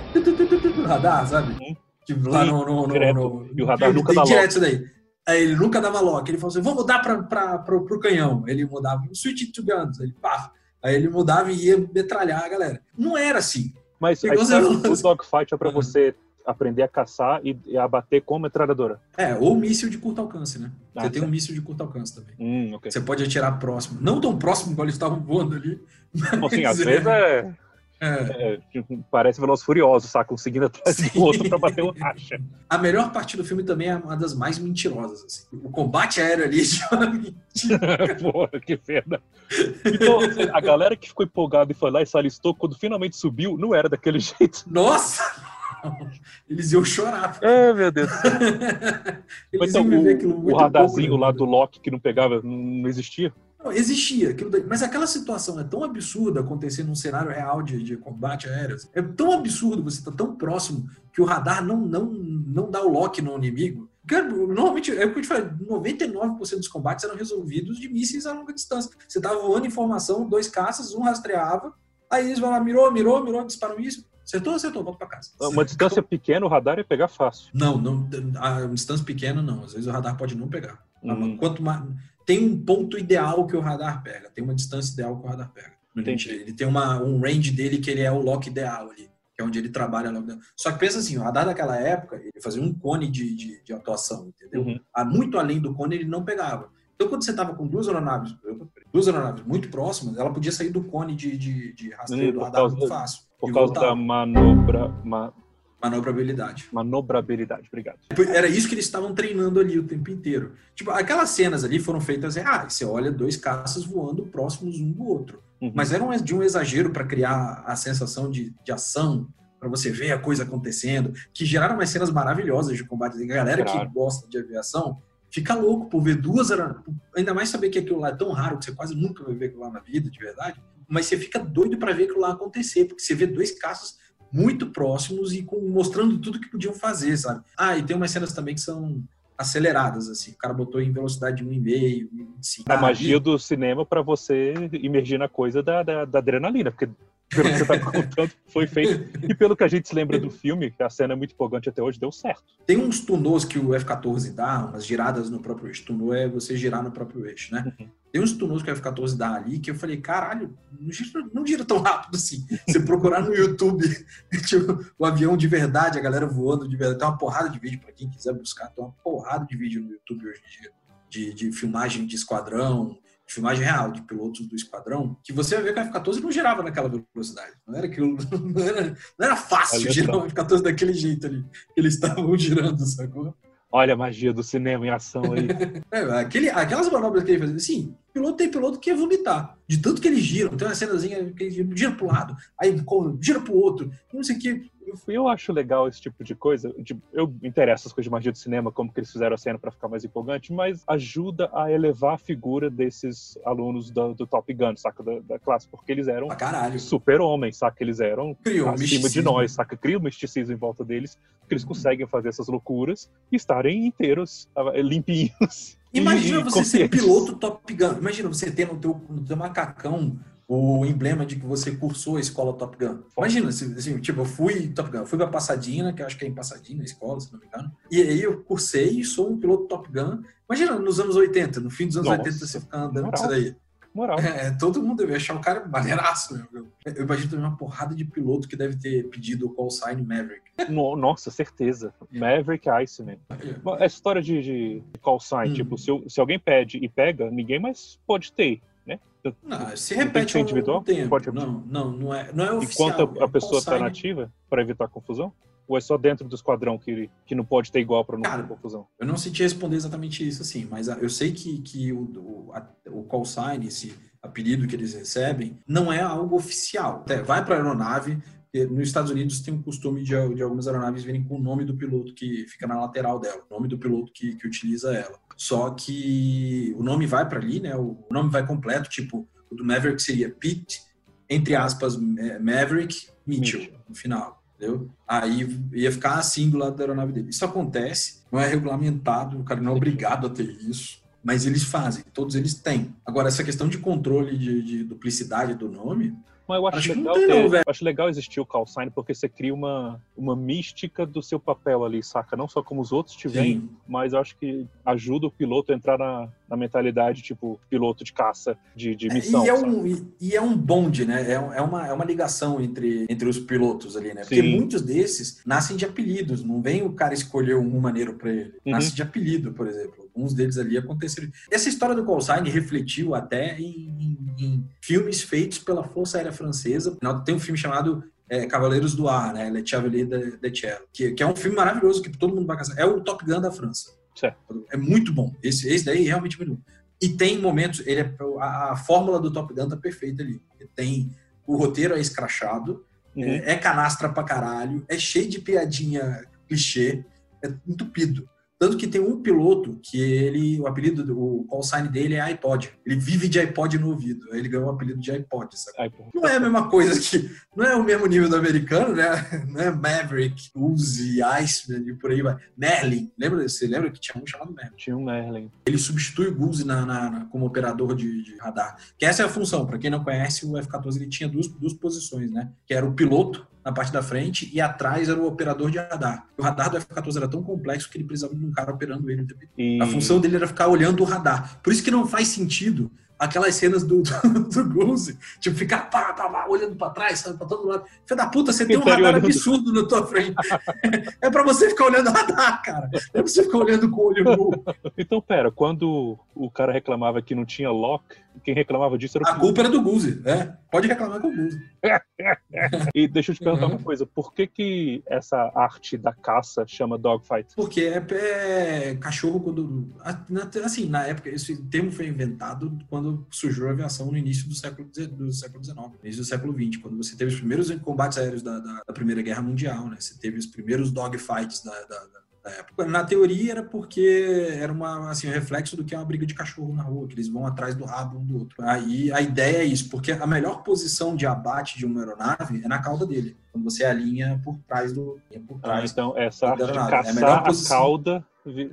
radar, sabe? Uhum. Tipo, lá Sim, no, no, no, direto. no- E o radar nunca dá direto isso daí. Aí ele nunca dava lock. Ele falou assim: vou mudar pra, pra, pro, pro canhão. Ele mudava, switch to guns. Ele, pá. Aí ele mudava e ia metralhar a galera. Não era assim. Mas a você falou. do dogfight é pra Uhum. você aprender a caçar e, e abater com metralhadora. É, ou míssil de curto alcance, né? Ah, Você tem um míssil de curto alcance também. Hum, ok. Você pode atirar próximo. Não tão próximo igual eles estavam voando ali. [laughs] Então, assim, às mas vezes é, é. é, tipo, parece Veloz Furioso, saca? Um seguindo atrás Sim. do outro pra bater o racha. A melhor parte do filme também é uma das mais mentirosas. Assim. O combate aéreo ali [laughs] é uma mentira. [laughs] Porra, que pena. Então, a galera que ficou empolgada e foi lá e se alistou, quando finalmente subiu, não era daquele jeito. Nossa! [laughs] Eles iam chorar. É, meu Deus. [laughs] Eles Então, iam o, o radarzinho pouco, né? lá do Loki que não pegava, não existia. Não, existia. Mas aquela situação é tão absurda acontecer num cenário real de, de combate aéreo. É tão absurdo você estar tão próximo que o radar não, não, não dá o lock no inimigo. Porque, normalmente, é o que eu te falei, 99% dos combates eram resolvidos de mísseis a longa distância. Você estava voando informação, dois caças, um rastreava, aí eles vão lá, mirou, mirou, mirou, dispara um míssil. Acertou, acertou, volta pra casa. Uma distância pequena, o radar ia pegar fácil. Não, não, a distância pequena não. Às vezes o radar pode não pegar. Hum. Quanto mais, tem um ponto ideal que o radar pega, tem uma distância ideal que o radar pega. Entendi. Ele tem uma, um range dele que ele é o lock ideal ali, que é onde ele trabalha. ideal. Só que pensa assim, o radar daquela época, ele fazia um cone de, de, de atuação, entendeu? Uhum. Ah, Muito além do cone ele não pegava. Então quando você estava com duas aeronaves, duas aeronaves muito próximas, ela podia sair do cone de, de, de rastreio do radar muito fácil. Por causa voltava. da manobra, ma- manobrabilidade. manobrabilidade. Obrigado. Era isso que eles estavam treinando ali o tempo inteiro. Tipo, aquelas cenas ali foram feitas reais. Você olha dois caças voando próximos um do outro. Uhum. Mas era um, de um exagero para criar a sensação de, de ação, para você ver a coisa acontecendo, que geraram umas cenas maravilhosas de combate. A galera Claro. que gosta de aviação fica louco por ver duas. Ainda mais saber que aquilo lá é tão raro que você quase nunca vai ver aquilo lá na vida, de verdade. Mas você fica doido para ver aquilo lá acontecer, porque você vê dois caças muito próximos e com- mostrando tudo que podiam fazer, sabe? Ah, e tem umas cenas também que são aceleradas, assim. O cara botou em velocidade de 1,5, 1,5. A magia do cinema pra você imergir na coisa da, da, da adrenalina, porque pelo que você tá contando, foi feito. E pelo que a gente se lembra do filme, que a cena é muito empolgante até hoje, deu certo. Tem uns tunôs que o F-14 dá, umas giradas no próprio eixo. Tunô é você girar no próprio eixo, né? Uhum. Tem uns tunôs que o F-14 dá ali que eu falei, caralho, não gira, não gira tão rápido assim. Você procurar no YouTube [laughs] tipo, o avião de verdade, a galera voando de verdade. Tem uma porrada de vídeo para quem quiser buscar, tem uma porrada de vídeo no YouTube hoje em dia. De, de filmagem de esquadrão, filmagem real de pilotos do esquadrão, que você vai ver que o F-14 não girava naquela velocidade. Não era aquilo, [laughs] não era, não era fácil Olha girar o F-14 daquele jeito ali. Eles estavam [laughs] girando, sacou? Olha a magia do cinema em ação aí. [laughs] É, aquele, aquelas manobras que ele fazia, assim, piloto tem piloto que ia vomitar. De tanto que eles giram, tem uma cenazinha que ele gira pro lado, aí gira pro outro, não sei o que. Eu, eu acho legal esse tipo de coisa. de- eu me interesso as coisas de magia do cinema, como que eles fizeram a cena pra ficar mais empolgante, mas ajuda a elevar a figura desses alunos do, do Top Gun, saca? Da, da classe, porque eles eram super-homens, saca? Eles eram Criou um acima de misticismo. nós, saca? Cria um misticismo em volta deles, porque eles conseguem fazer essas loucuras e estarem inteiros, ah, limpinhos. Imagina e você ser piloto Top Gun. Imagina você ter no teu, no teu macacão o emblema de que você cursou a escola Top Gun. Imagina, assim, tipo, eu fui Top Gun, eu fui pra Passadina, que eu acho que é em Passadina, a escola, se não me engano. E aí eu cursei e sou um piloto Top Gun. Imagina nos anos 80, no fim dos anos Nossa, 80, você ficar andando com isso daí. Moral. É, todo mundo deve achar o cara maneiraço. Né? Eu, imagino também uma porrada de piloto que deve ter pedido o call sign Maverick. No- nossa, certeza. Maverick Iceman. Bom, Essa história de, de call sign, Hum. tipo, se, se alguém pede e pega, ninguém mais pode ter, né? Não, se repete individual? tempo. Pode repetir. não, não, não é, não é oficial. Enquanto é a, a um pessoa está nativa, para evitar confusão? Ou é só dentro do esquadrão que, que não pode ter igual para não Cara, ter confusão? Eu não sei te responder exatamente isso, assim, mas eu sei que, que o, o, a- o call sign, esse apelido que eles recebem, não é algo oficial. Até vai para a aeronave, nos Estados Unidos tem um costume de, de algumas aeronaves virem com o nome do piloto que fica na lateral dela, o nome do piloto que, que utiliza ela. Só que o nome vai para ali, né? O nome vai completo, tipo, o do Maverick seria Pete, entre aspas, Ma- Maverick Mitchell, Mitchell. no final. Entendeu? Aí ia ficar assim do lado da aeronave dele. Isso acontece, não é regulamentado, o cara não é obrigado a ter isso, mas eles fazem, todos eles têm. Agora, essa questão de controle de, de duplicidade do nome, Mas eu acho, Acho legal ter- não, acho legal existir o call sign porque você cria uma, uma mística do seu papel ali, saca? Não só como os outros te veem, mas eu acho que ajuda o piloto a entrar na, na mentalidade, tipo, piloto de caça, de, de missão. e, é um, e, e é um bonde, né? É, é uma, é uma ligação entre, entre os pilotos ali, né? Porque Sim. muitos desses nascem de apelidos, não vem o cara escolher um maneiro pra ele. Uhum. Nasce de apelido, por exemplo. Alguns deles ali aconteceram. Essa história do call sign refletiu até em, em- em filmes feitos pela Força Aérea Francesa. Tem um filme chamado é, Cavaleiros do Ar, né? Le Chevalier de, de Ciel, que, que é um filme maravilhoso que todo mundo vai caçar. É o Top Gun da França. Certo. É muito bom. Esse, esse daí é realmente muito bom. E tem momentos, ele é, a, a fórmula do Top Gun tá perfeita ali. Tem o roteiro é escrachado, Uhum. é, é canastra pra caralho, é cheio de piadinha clichê, é entupido. Tanto que tem um piloto que ele, o apelido, do- o call sign dele é iPod. Ele vive de iPod no ouvido. Aí Ele ganhou o apelido de iPod, sabe? Pô. Não é a mesma coisa que. Não é o mesmo nível do americano, né? Não é Maverick, Uzi, Iceman e por aí vai. Merlin. Lembra? Você lembra que tinha um chamado Merlin? Tinha um Merlin. Ele substitui o Guzzi na, na- na- como operador de, de radar. Que essa é a função. Para quem não conhece, o F-14 ele tinha duas, duas posições, né? Que era o piloto na parte da frente e atrás era o operador de radar. O radar do F-14 era tão complexo que ele precisava de um cara operando ele. A função dele era ficar olhando o radar. Por isso que não faz sentido aquelas cenas do, [laughs] do, do Guzzi, tipo, ficar pá, pá, pá, olhando pra trás, sabe, pra todo lado. Filho da puta, você tem um radar absurdo na tua frente. [laughs] é pra você ficar olhando o radar, cara. É pra você ficar olhando com o olho nu. Então, pera, quando o cara reclamava que não tinha lock, quem reclamava disso era o A culpa era do Guzzi, né? Pode reclamar com o Guzzi. [laughs] E deixa eu te perguntar Uhum. uma coisa, por que que essa arte da caça chama dogfight? Porque é, é cachorro quando. Assim, na época, esse termo foi inventado quando surgiu a aviação no início do século, do século XIX, no início do século XX, quando você teve os primeiros combates aéreos da, da- da Primeira Guerra Mundial, né? Você teve os primeiros dogfights da, da, da- da época. Na teoria era porque era uma, assim, um reflexo do que é uma briga de cachorro na rua, que eles vão atrás do rabo um do outro. Aí a ideia é isso, porque a melhor posição de abate de uma aeronave é na cauda dele, quando você alinha por trás do. Por Ah, trás então, essa arte de Não, é a caçar a cauda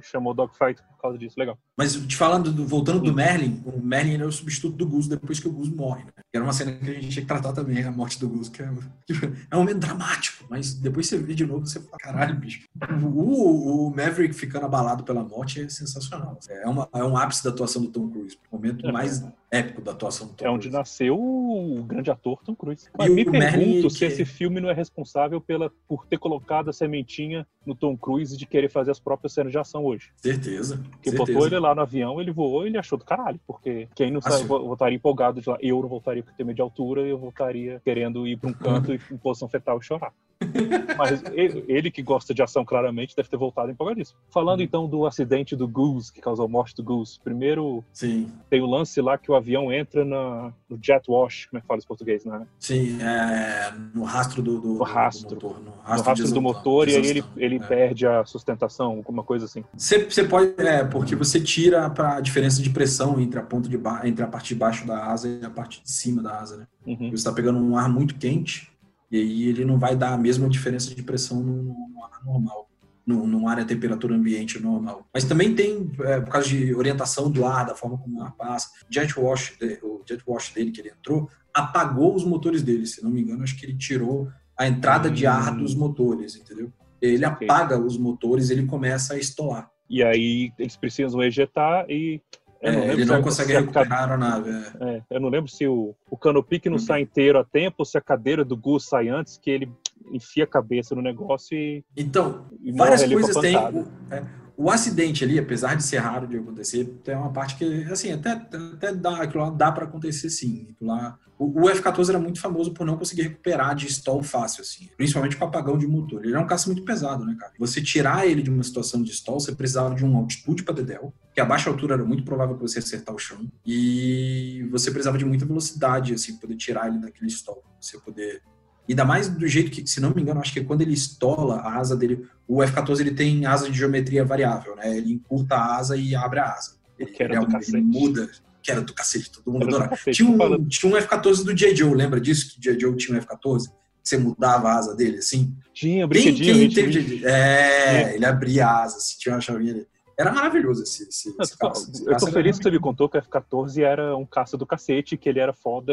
chamou dogfight por causa disso. Legal. Mas te falando, do- voltando do Merlin, o Merlin era o substituto do Gus depois que o Gus morre, né? Era uma cena que a gente tinha que tratar também, a morte do Gus, que é, que [laughs] é um momento dramático, mas depois você vê de novo, você fala, caralho, bicho. O, o Maverick ficando abalado pela morte é sensacional. É, uma, é um ápice da atuação do Tom Cruise, o momento É. mais épico da atuação do Tom É onde Cruise. nasceu o grande ator Tom Cruise. Mas E me o Merlin, pergunto que- se esse filme não é responsável pela, por ter colocado a sementinha no Tom Cruise de querer fazer as próprias cenas de ação hoje. Certeza. Porque certeza. botou ele lá no avião, ele voou e ele achou do caralho. Porque quem não sabe, sim. vo- voltaria empolgado de lá. Eu não voltaria porque tenho medo de altura, eu voltaria querendo ir para um canto e em posição fetal e chorar. [laughs] Mas ele, ele que gosta de ação claramente deve ter voltado empolgadíssimo. Falando Uhum. então do acidente do Goose, que causou a morte do Goose. Primeiro Sim, tem o lance lá que o avião entra na, no jet wash, como é que fala em português, né? sim, é, no rastro do, do, rastro. do motor. No no rastro, rastro de do exaustão- motor de e aí ele, exaustão, ele é. perde a sustentação, alguma coisa assim. Você, você pode, é, porque você tira pra diferença de pressão entre a ponta de ba- entre a parte de baixo da asa e a parte de cima da asa, né? Uhum. Você está pegando um ar muito quente e aí ele não vai dar a mesma diferença de pressão no, no- no ar normal, no, no ar a temperatura ambiente normal. Mas também tem, é, por causa de orientação do ar, da forma como o ar passa, jet wash, o jet wash dele que ele entrou apagou os motores dele, se não me engano, acho que ele tirou a entrada de ar Hum. dos motores, entendeu? Ele Ok. apaga os motores, ele começa a estolar. E aí eles precisam ejetar e Eu não É, lembro ele não consegue recuperar a aeronave. é. É, eu não lembro se o, o canopique Uhum. não sai inteiro a tempo ou se a cadeira do Gus sai antes, que ele enfia a cabeça no negócio e, Então, e várias coisas tem. O, é, o acidente ali, apesar de ser raro de acontecer, tem uma parte que, assim, até, até dá, aquilo lá dá para acontecer sim. Aquilo lá, o, o F-14 era muito famoso por não conseguir recuperar de stall fácil, assim. Principalmente com apagão de motor. Ele era um caça muito pesado, né, cara? Você tirar ele de uma situação de stall, você precisava de uma altitude para dedéu, que a baixa altura era muito provável que você acertar o chão. E você precisava de muita velocidade, assim, pra poder tirar ele daquele stall. Você poder Ainda mais do jeito que, se não me engano, acho que quando ele estola a asa dele, o F-14 ele tem asa de geometria variável, né? Ele encurta a asa e abre a asa. Ele, Que era ele, do é um- cacete. ele muda. Que era do cacete, todo mundo do adorava. cacete, Tinha um, tinha um F-14 do J. Joe, lembra disso? Que o J. Joe tinha um F-14? Que você mudava a asa dele, assim? Tinha brinquedinho, quem teve J.J.? É, ele abria a asa, assim, tinha uma chavinha ali. Era maravilhoso esse, esse, Eu esse tô, caça. Esse eu tô feliz que você me contou que o F-14 era um caça do cacete, que ele era foda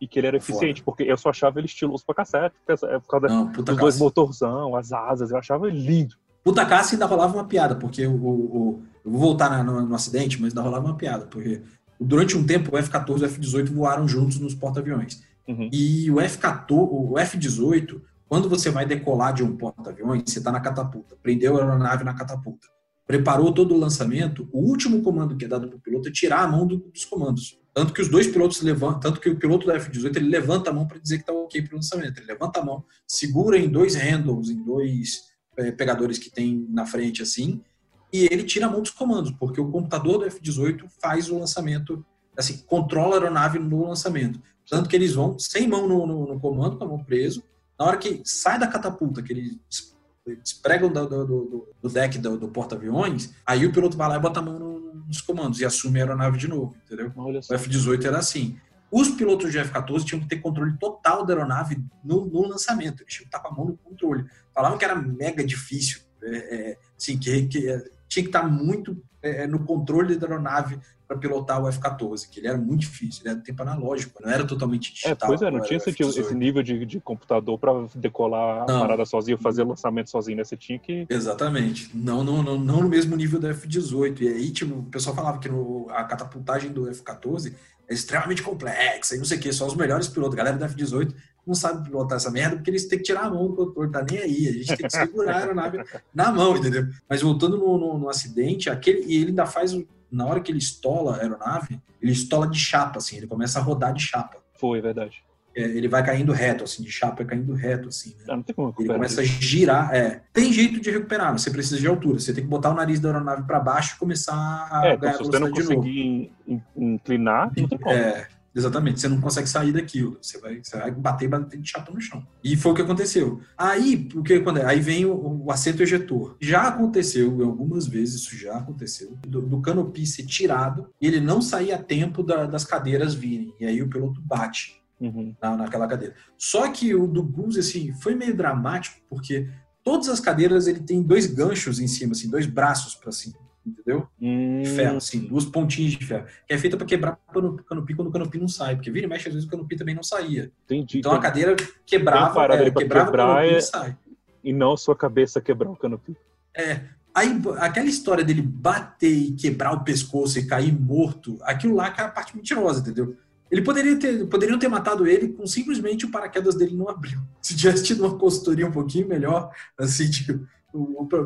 e que ele era Foda. eficiente, porque eu só achava ele estiloso pra cacete, por causa- por causa Não, dos dois motorzão, as asas, eu achava ele lindo. Puta caça ainda rolava uma piada, porque o, o- o- eu vou voltar na- no, no acidente, mas ainda rolava uma piada, porque durante um tempo o F-14 e o F-18 voaram juntos nos porta-aviões. Uhum. E o F-14, o F-18, quando você vai decolar de um porta-aviões, você está na catapulta, prendeu a aeronave na catapulta, preparou todo o lançamento, o último comando que é dado para o piloto é tirar a mão do- dos comandos. Tanto que os dois pilotos levantam, tanto que o piloto da F-18 ele levanta a mão para dizer que está ok para o lançamento. Ele levanta a mão, segura em dois handles, em dois eh, pegadores que tem na frente assim, e ele tira a mão dos comandos, porque o computador do F-18 faz o lançamento, assim, controla a aeronave no lançamento. Tanto que eles vão sem mão no, no- no comando, com a mão preso. Na hora que sai da catapulta, que eles des- despregam do, do- do- do deck do, do porta-aviões, aí o piloto vai lá e bota a mão no- nos comandos e assume a aeronave de novo, entendeu? O só. F-18 era assim. Os pilotos de F-14 tinham que ter controle total da aeronave no, no lançamento. Eles tinham que estar com a mão no controle. Falavam que era mega difícil. é, é, assim, que, que, é, tinha que estar muito é, no controle da aeronave para pilotar o F-14, que ele era muito difícil. Ele era tempo analógico, não era totalmente É, digital. pois é, não tinha esse, esse F-18. nível de, de computador pra decolar a Não. parada sozinho, fazer lançamento sozinho, né? Você tinha que. Exatamente. Não, não, não, não no mesmo nível do F-18. E aí, tipo, o pessoal falava que no- a catapultagem do F-14 é extremamente complexa e não sei o que, só os melhores pilotos. A galera do F-18 não sabe pilotar essa merda porque eles têm que tirar a mão do controle, tá nem aí. A gente tem que segurar a aeronave na mão, entendeu? Mas voltando no, no- no acidente, aquele, e ele ainda faz, o- na hora que ele estola a aeronave, ele estola de chapa, assim, ele começa a rodar de chapa. Foi, é verdade. É, ele vai caindo reto, assim, de chapa caindo reto, assim, né? Ah, não tem como Ele começa a isso. girar. É. Tem jeito de recuperar, mas você precisa de altura. Você tem que botar o nariz da aeronave para baixo e começar a É, então, ganhar se você não velocidade de novo. conseguir in- inclinar, não tem como. É, exatamente. Você não consegue sair daquilo. Você vai, você vai bater e bater de chapa no chão. E foi o que aconteceu. Aí, o que acontece? Aí vem o, o assento ejetor. Já aconteceu, algumas vezes isso já aconteceu, do, do canopy ser tirado e ele não sair a tempo da- das cadeiras virem. E aí o piloto bate Uhum. na, naquela cadeira. Só que o do Goose, assim, foi meio dramático, porque todas as cadeiras ele tem dois ganchos em cima, assim, dois braços para cima, entendeu? Hum, De ferro, assim, duas pontinhas de ferro. Que é feita para quebrar o canopy quando o canopy não sai, porque vira e mexe, às vezes o canopy também não saía. entendi. Então a cadeira quebrava, é, quebrava quebrar o canopy é- e sai. E não sua cabeça quebrar o canopy. Aí, aquela história dele bater e quebrar o pescoço e cair morto, aquilo lá que é a parte mentirosa, entendeu? Ele poderia ter, poderiam ter matado ele com simplesmente o paraquedas dele não abriu. [laughs] Se tivesse tido uma consultoria um pouquinho melhor, assim, tipo,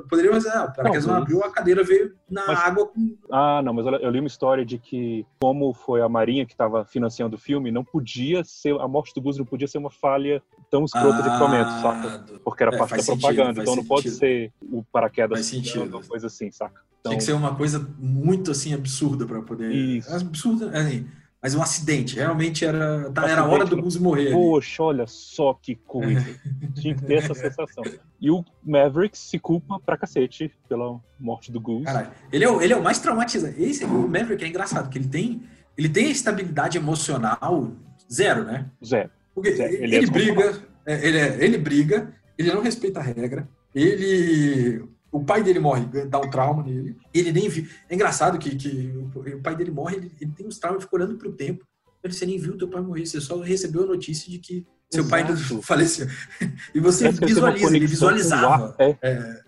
poderia fazer, ah, o paraquedas não, Não, abriu, a cadeira veio na Mas- água com. Ah, não, mas olha, eu li uma história de que, como foi a Marinha que estava financiando o filme, não podia ser, a morte do Buzz não podia ser uma falha tão escrota de equipamento, saca? Porque era É, parte da sentido, propaganda, então não pode sentido. ser o paraquedas Faz sentido. uma coisa assim, saca? Então, Tinha que ser uma coisa muito assim absurda para poder. Isso. Absurda, assim, mas um acidente. Realmente era, tá- era a hora do Buzz morrer. Poxa, olha só que coisa. [laughs] Tinha que ter essa sensação. E o Maverick se culpa pra cacete pela morte do Goose. Caralho, ele é, o, ele é o mais traumatizado. Esse, o Maverick é engraçado, que ele tem, ele tem a estabilidade emocional zero, né? Zé. Porque Zé, ele, ele é briga, é, ele, é- ele briga, ele não respeita a regra, ele. O pai dele morre, dá um trauma nele. Ele nem viu. É engraçado que, que o, pai dele morre, ele, ele tem uns traumas, fica olhando pro tempo. Ele, Você nem viu teu pai morrer, você só recebeu a notícia de que seu pai [laughs] faleceu. E você Parece visualiza, ele visualizava. ar. É,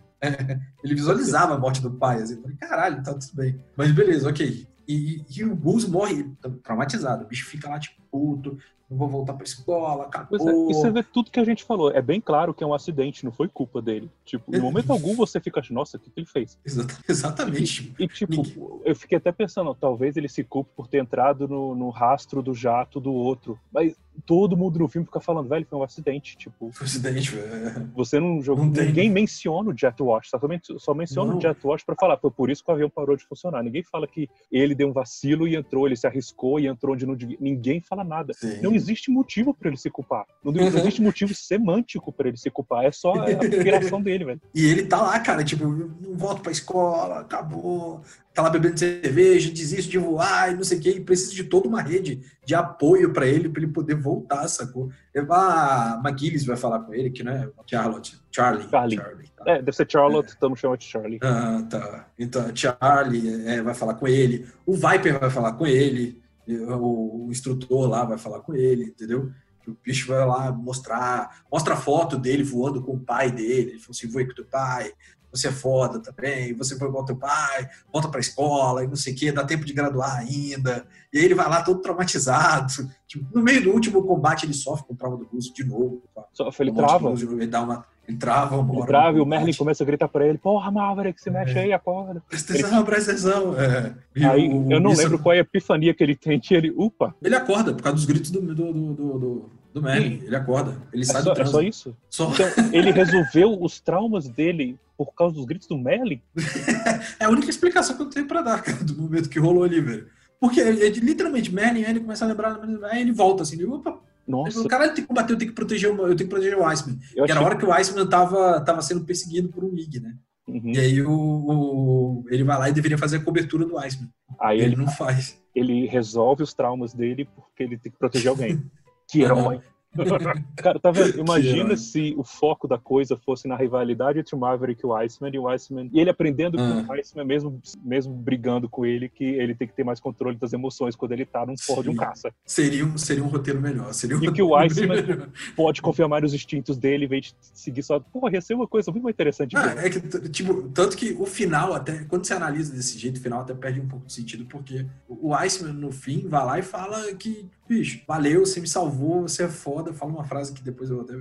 Ele visualizava a morte do pai, assim, eu falei, caralho, tá tudo bem. Mas beleza, ok. E, e o Gus morre traumatizado. O bicho fica lá, tipo, puto, não vou voltar pra escola, acabou. É, e você vê tudo que a gente falou. É bem claro que é um acidente, não foi culpa dele. Tipo, em momento algum você fica nossa, o que, que ele fez? Exata- Exatamente. E, tipo, Ninguém- eu fiquei até pensando, talvez ele se culpe por ter entrado no, no rastro do jato do outro. Mas todo mundo no filme fica falando, velho, foi um acidente. Tipo, Foi um acidente, velho. você não jogou. Não tem. Ninguém menciona o jet wash, só, menciona Não. o jet wash pra falar, foi por isso que o avião parou de funcionar. Ninguém fala que ele deu um vacilo e entrou, ele se arriscou e entrou onde não devia. Ninguém fala nada. Sim. Não existe motivo pra ele se culpar. Não, não existe motivo semântico pra ele se culpar. É só a [laughs] inspiração dele, velho. E ele tá lá, cara, tipo, não volto pra escola, acabou. Tá lá bebendo cerveja, desiste de voar e não sei o quê. E precisa de toda uma rede de apoio pra ele, pra ele poder voltar, sacou? A McGillis vai falar com ele, que não é Charlotte, Charlie. Charlie. tá. É, deve ser Charlotte, estamos chamando de Charlie. Ah, tá. Então, Charlie é, vai falar com ele, o Viper vai falar com ele, o, o instrutor lá vai falar com ele, entendeu? O bicho vai lá mostrar, mostra a foto dele voando com o pai dele. Ele falou assim: voei com teu pai, você é foda também, você foi igual teu pai, volta pra escola e não sei o quê, dá tempo de graduar ainda. E aí ele vai lá todo traumatizado. [laughs] Tipo, no meio do último combate, ele sofre com o trauma do Russo de novo. Só ele trava. luz, Ele dá uma. Ele trava uma Ele trava e o Merlin começa a gritar pra ele: Porra, Maverick, se mexe aí, acorda. Presta atenção, presta atenção. É. Aí o- eu não isso- lembro qual é a epifania que ele tem, que ele, upa, Ele acorda por causa dos gritos do, do, do, do, do, Merlin. Ele acorda. Ele é sai só, do é trânsito. só isso. Só- Então, ele resolveu os traumas dele por causa dos gritos do Merlin? [laughs] É a única explicação que eu tenho pra dar, cara, do momento que rolou ali, velho. Porque ele, literalmente, Merlin, ele começa a lembrar, aí ele volta assim, ele, opa, Nossa, o cara tem que combater, eu tenho que proteger o, eu tenho que proteger o Iceman. eu Que era a hora que o Iceman tava, tava sendo perseguido por um MiG, né? Uhum. E aí o, o- ele vai lá e deveria fazer a cobertura do Iceman. Aí Ele ele, não faz. ele resolve os traumas dele porque ele tem que proteger alguém. [laughs] Que herói! [laughs] Cara, tá vendo? Imagina se o foco da coisa fosse na rivalidade entre o Maverick e o Iceman, e o Iceman. E ele aprendendo Ah. com o Iceman, mesmo, mesmo brigando com ele, que ele tem que ter mais controle das emoções quando ele tá num porra de um caça. Seria um, seria um roteiro melhor. Seria um E que o Iceman- melhor. Pode confirmar os instintos dele em vez de seguir só. Porra, ia ser uma coisa muito mais interessante. Ah, é que, tipo, tanto que o final, até quando você analisa desse jeito, o final até perde um pouco de sentido, porque o o Iceman, no fim, vai lá e fala que, bicho, valeu, você me salvou, você é foda. Fala uma frase que depois eu até.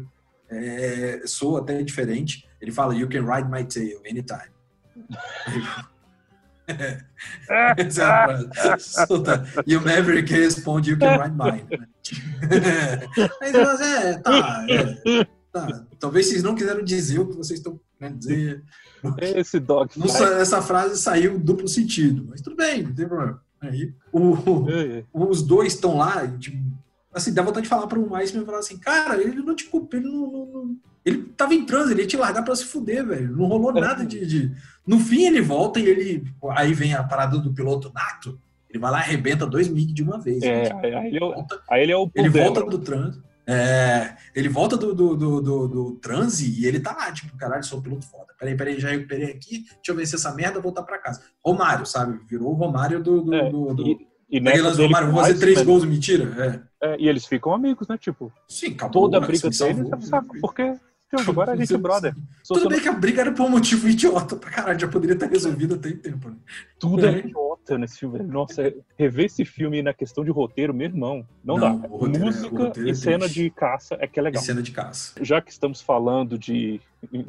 É, sou até diferente. Ele fala, You can ride my tail anytime. [laughs] Essa é a frase. E o Maverick responde, You can ride mine. [laughs] Aí fala, é, tá, é, tá. Talvez vocês não quiseram dizer o que vocês estão querendo dizer. Esse dog. Não sa- essa frase saiu duplo sentido, mas tudo bem, não tem problema. Aí, o- É, os dois estão lá, tipo, assim, dá vontade de falar para o Iceman e falar assim, cara, ele não te culpa, ele não, não- Ele tava em transe, ele ia te largar pra se fuder, velho. Não rolou nada de, de- No fim, ele volta e ele. Aí vem a parada do piloto nato. Ele vai lá e arrebenta dois MiG de uma vez. É, né? Aí ele é o, volta- aí ele é o ele Paul volta Dameron. do transe. É, ele volta do, do, do, do- do transe e ele tá lá, tipo, caralho, sou um piloto foda. Peraí, peraí, já recuperei aqui, deixa eu vencer essa merda, voltar pra casa. Romário, sabe? Virou o Romário do. do, É, do, do... E, e Romário, vou fazer três gols, mentira? É. é, e eles ficam amigos, né? Tipo, Sim, acabou. toda a né? briga me deles é um saco, porque tipo, agora a gente é brother. Só Tudo bem que a briga era por um motivo idiota pra caralho, já poderia ter resolvido até em tempo, né? Tudo é É. idiota nesse filme. velho. Nossa, rever esse filme na questão de roteiro, meu irmão, não, Não, dá. roteiro é- Música roteiro é e cena de caça é que é E legal. cena de caça. Já que estamos falando de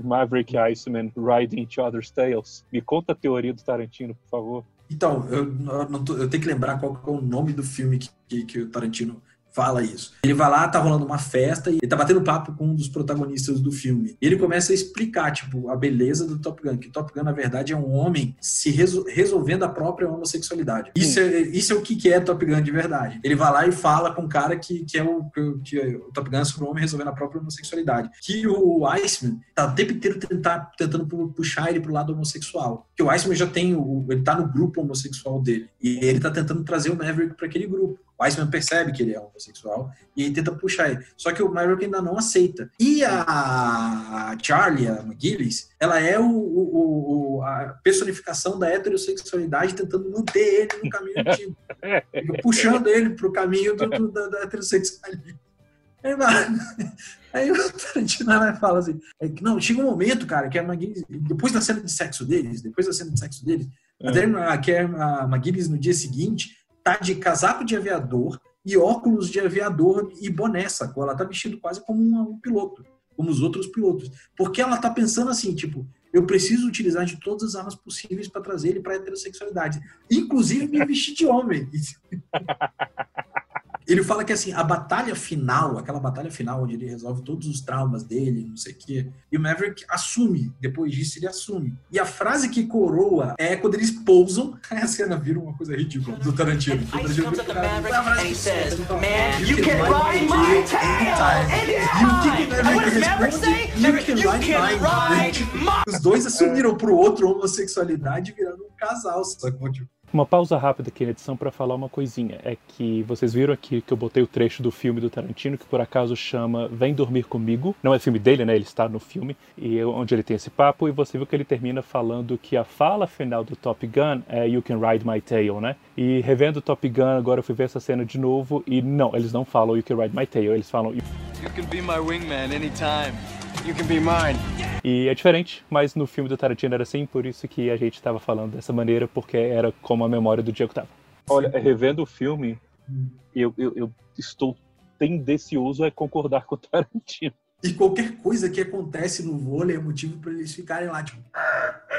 Maverick e Iceman riding each other's tails, me conta a teoria do Tarantino, por favor. Então, eu, eu tô- eu tenho que lembrar qual é o nome do filme que, que, que o Tarantino fala isso. Ele vai lá, tá rolando uma festa e ele tá batendo papo com um dos protagonistas do filme. E ele começa a explicar, tipo, a beleza do Top Gun, que Top Gun, na verdade, é um homem se reso- resolvendo a própria homossexualidade. Isso é, isso é o que é Top Gun de verdade. Ele vai lá e fala com um cara que, que é o que, é o Top Gun é sobre um homem resolvendo a própria homossexualidade. Que o Iceman tá o tempo inteiro tentar, tentando pu- puxar ele pro lado homossexual. Que o Iceman já tem, o, ele tá no grupo homossexual dele. E ele tá tentando trazer o Maverick para aquele grupo. O Iceman percebe que ele é homossexual e ele tenta puxar ele. Só que o Maverick ainda não aceita. E a Charlie, a McGillis, ela é o, o- o- a personificação da heterossexualidade tentando manter ele no caminho antigo. [laughs] Puxando ele pro caminho do- do- da, da heterossexualidade. Aí, vai- [laughs] aí o Tarantino vai falar assim, é que, não, chega um momento, cara, que a McGillis, depois da cena de sexo deles, depois da cena de sexo deles, A Darren, a Karen a McGinnis, no dia seguinte, tá de casaco de aviador e óculos de aviador e boné, sacou? Ela tá vestindo quase como um, um piloto, como os outros pilotos. Porque ela tá pensando assim, tipo, eu preciso utilizar de todas as armas possíveis para trazer ele para heterossexualidade, inclusive me vestir de homem. [laughs] Ele fala que assim, a batalha final, aquela batalha final onde ele resolve todos os traumas dele, não sei o quê, e o Maverick assume, depois disso ele assume. E a frase que coroa é quando eles pousam, a cena vira uma coisa ridícula do Tarantino. O Tarantino vira, "Ah, you can ride my tail E o que que o anytime." And what Maverick does Maverick responde? say? You can "You ride can mine." ride Tipo, my- Os dois assumiram pro outro homossexualidade virando um casal, sacou? Tipo, Uma pausa rápida aqui na edição para falar uma coisinha. É que vocês viram aqui que eu botei o trecho do filme do Tarantino, que por acaso chama Vem Dormir Comigo. Não é filme dele, né? Ele está no filme, e é onde ele tem esse papo, e você viu que ele termina falando que a fala final do Top Gun é You Can Ride My Tail, né? E revendo o Top Gun, agora eu fui ver essa cena de novo, e não, eles não falam You Can Ride My Tail, eles falam You can be my wingman anytime. You can be mine. E é diferente, mas no filme do Tarantino era assim, por isso que a gente estava falando dessa maneira, porque era como a memória do Diego tava. Olha, revendo o filme, eu, eu, eu estou tendencioso a concordar com o Tarantino. E qualquer coisa que acontece no vôlei é motivo para eles ficarem lá, tipo. [laughs]